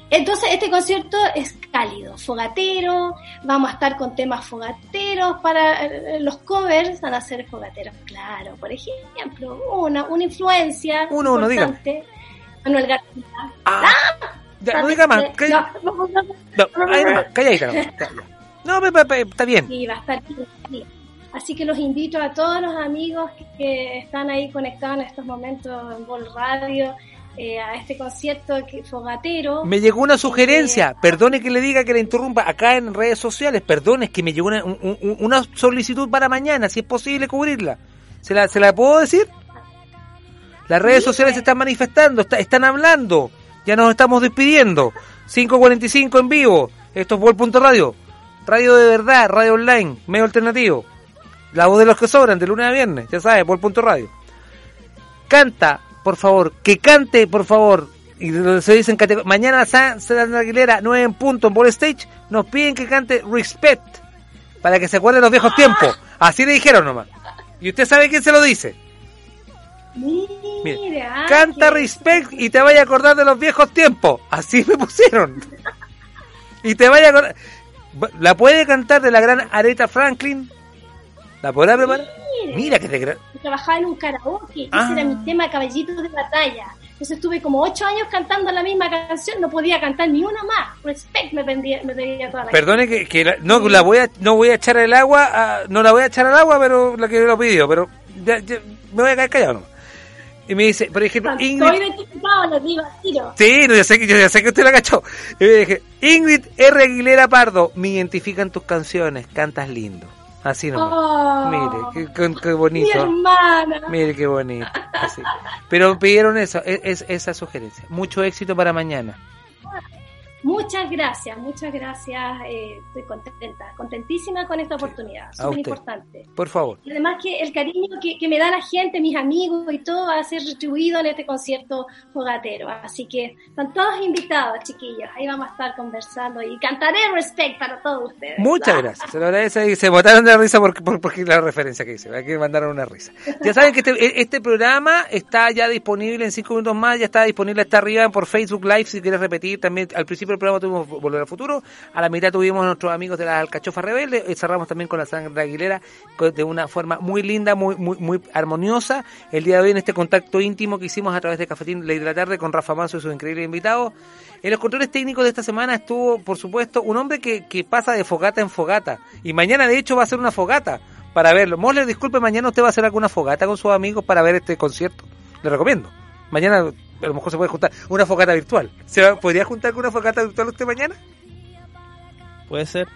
[SPEAKER 12] Entonces, este concierto es cálido, fogatero, vamos a estar con temas fogateros para eh, los covers, van a ser fogateros, claro. Por ejemplo, una, una influencia
[SPEAKER 2] uno, uno, diga.
[SPEAKER 12] Manuel García.
[SPEAKER 2] Ah, Ya, no diga más. No, no, no, no. No, está bien.
[SPEAKER 12] Sí, va a estar Así que los invito a todos los amigos que están ahí conectados en estos momentos en Vol Radio eh, a este concierto fogatero.
[SPEAKER 2] Me llegó una sugerencia, perdone que le diga que le interrumpa acá en redes sociales, perdone, es que me llegó una, una solicitud para mañana, si es posible cubrirla. ¿Se la, ¿se la puedo decir? Las redes sociales se están manifestando, están hablando, ya nos estamos despidiendo. 5.45 en vivo, esto es Vol.radio, radio de verdad, radio online, medio alternativo. La voz de los que sobran, de lunes a viernes, ya sabes, Vol.radio. Canta por favor, que cante, por favor. Y se dicen mañana Sandra Aguilera, 9 en punto en Ball Stage, nos piden que cante Respect, para que se acuerden los viejos tiempos. Así le dijeron nomás. Y usted sabe quién se lo dice. Mira, canta Respect y te vaya a acordar de los viejos tiempos. Así me pusieron. y te vaya a acordar. La puede cantar de la gran Aretha Franklin. ¿La podrá preparar? Mira que te
[SPEAKER 12] Trabajaba en un karaoke, ese era ah. mi tema Caballitos de Batalla. Entonces estuve como ocho años cantando la misma canción, no podía cantar ni una más. Respect me pedía, me pedía toda la
[SPEAKER 2] Perdone que, que no la voy a no voy a echar el agua, no la voy a echar al agua, pero la que lo pidió, pero ya, me voy a caer callado. Y me dice, por ejemplo,
[SPEAKER 12] Ingrid... identificado, digo tiro.
[SPEAKER 2] Sí, no, yo, sé, yo, sé que usted la cachó. Y me dije, Ingrid R. Aguilera Pardo, me identifican tus canciones, cantas lindo. Así nomás. Oh, Mire, qué, bonito. Mi
[SPEAKER 12] hermana.
[SPEAKER 2] Mire qué bonito. Pero pidieron eso, e, es, esa sugerencia. Mucho éxito para mañana.
[SPEAKER 12] Muchas gracias, muchas gracias. Eh, estoy contenta, contentísima con esta oportunidad. Súper importante.
[SPEAKER 2] Por favor.
[SPEAKER 12] Y además que el cariño que, que, me da la gente, mis amigos y todo va a ser retribuido en este concierto fogatero. Así que están todos invitados, chiquillos. Ahí vamos a estar conversando y cantaré respect para todos ustedes.
[SPEAKER 2] Muchas gracias. Se lo agradece y se botaron de risa por, por, la referencia que hice. Hay que mandaron una risa. Ya saben que este, e, este programa está ya disponible en cinco minutos más. Ya está disponible, está arriba por Facebook Live si quieres repetir. También al principio el programa tuvimos Volver al Futuro, a la mitad tuvimos a nuestros amigos de la Alcachofa Rebelde, y cerramos también con la Sandra Aguilera de una forma muy linda, muy, muy, muy armoniosa. El día de hoy en este contacto íntimo que hicimos a través de Cafetín Ley de la Tarde con Rafa Manso y sus increíbles invitados. En los controles técnicos de esta semana estuvo, por supuesto, un hombre que, que pasa de fogata en fogata. Y mañana, de hecho, va a ser una fogata para verlo. Mosler, disculpe, mañana usted va a hacer alguna fogata con sus amigos para ver este concierto. Le recomiendo. Mañana a lo mejor se puede juntar una fogata virtual. ¿Se podría juntar con una fogata virtual usted mañana?
[SPEAKER 3] Puede ser.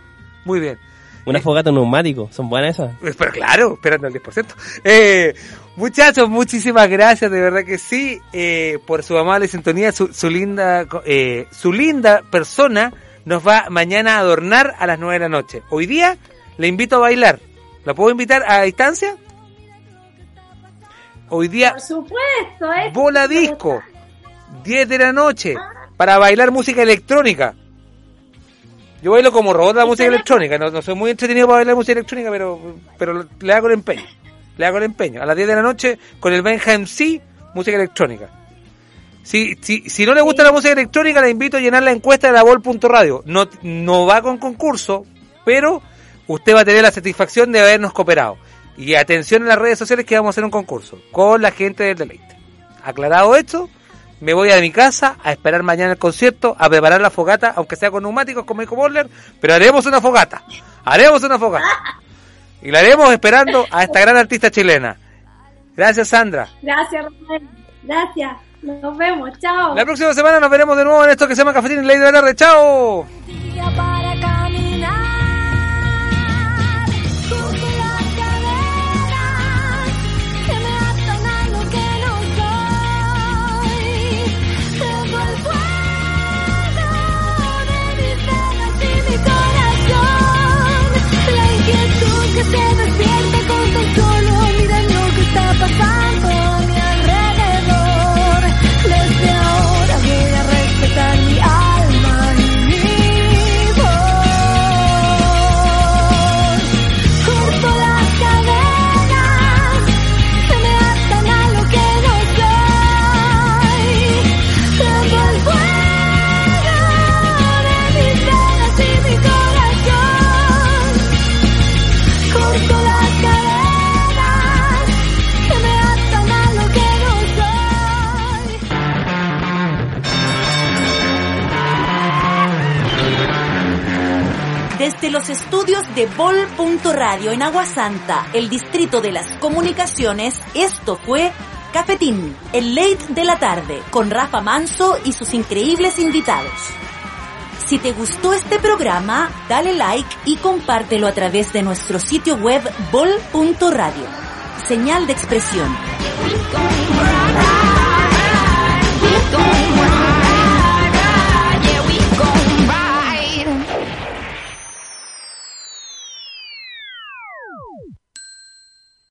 [SPEAKER 2] Muy bien.
[SPEAKER 3] Una eh, fogata neumático, son buenas esas.
[SPEAKER 2] Eh, pero claro, esperando el 10%. Eh, muchachos, muchísimas gracias, de verdad que sí, eh, por su amable sintonía, su, su linda, eh, su linda persona nos va mañana a adornar a las 9 de la noche. Hoy día le invito a bailar. ¿La puedo invitar a distancia? Hoy día.
[SPEAKER 12] Por supuesto, ¿eh?
[SPEAKER 2] Bola disco. 10 de la noche. Para bailar música electrónica. Yo bailo como robot la música electrónica. No, soy muy entretenido para bailar música electrónica, pero, pero le hago el empeño. Le hago el empeño. A las 10 de la noche con el Benjamin C, música electrónica. Si, si, si no le gusta la música electrónica, le invito a llenar la encuesta de la Vol.radio. No, no va con concurso, pero usted va a tener la satisfacción de habernos cooperado. Y atención en las redes sociales que vamos a hacer un concurso con la gente del deleite. Aclarado esto, me voy a mi casa a esperar mañana el concierto, a preparar la fogata, aunque sea con neumáticos como dijo Borler, pero haremos una fogata. Haremos una fogata. Y la haremos esperando a esta gran artista chilena. Gracias, Sandra.
[SPEAKER 12] Gracias, Gracias. Nos vemos. Chao.
[SPEAKER 2] La próxima semana nos veremos de nuevo en esto que se llama Cafetín Ley de la Tarde. Chao.
[SPEAKER 1] Desde los estudios de Vol.radio en Aguasanta, el distrito de las comunicaciones, esto fue Cafetín, el late de la tarde, con Rafa Manso y sus increíbles invitados. Si te gustó este programa, dale like y compártelo a través de nuestro sitio web vol.radio. Señal de expresión.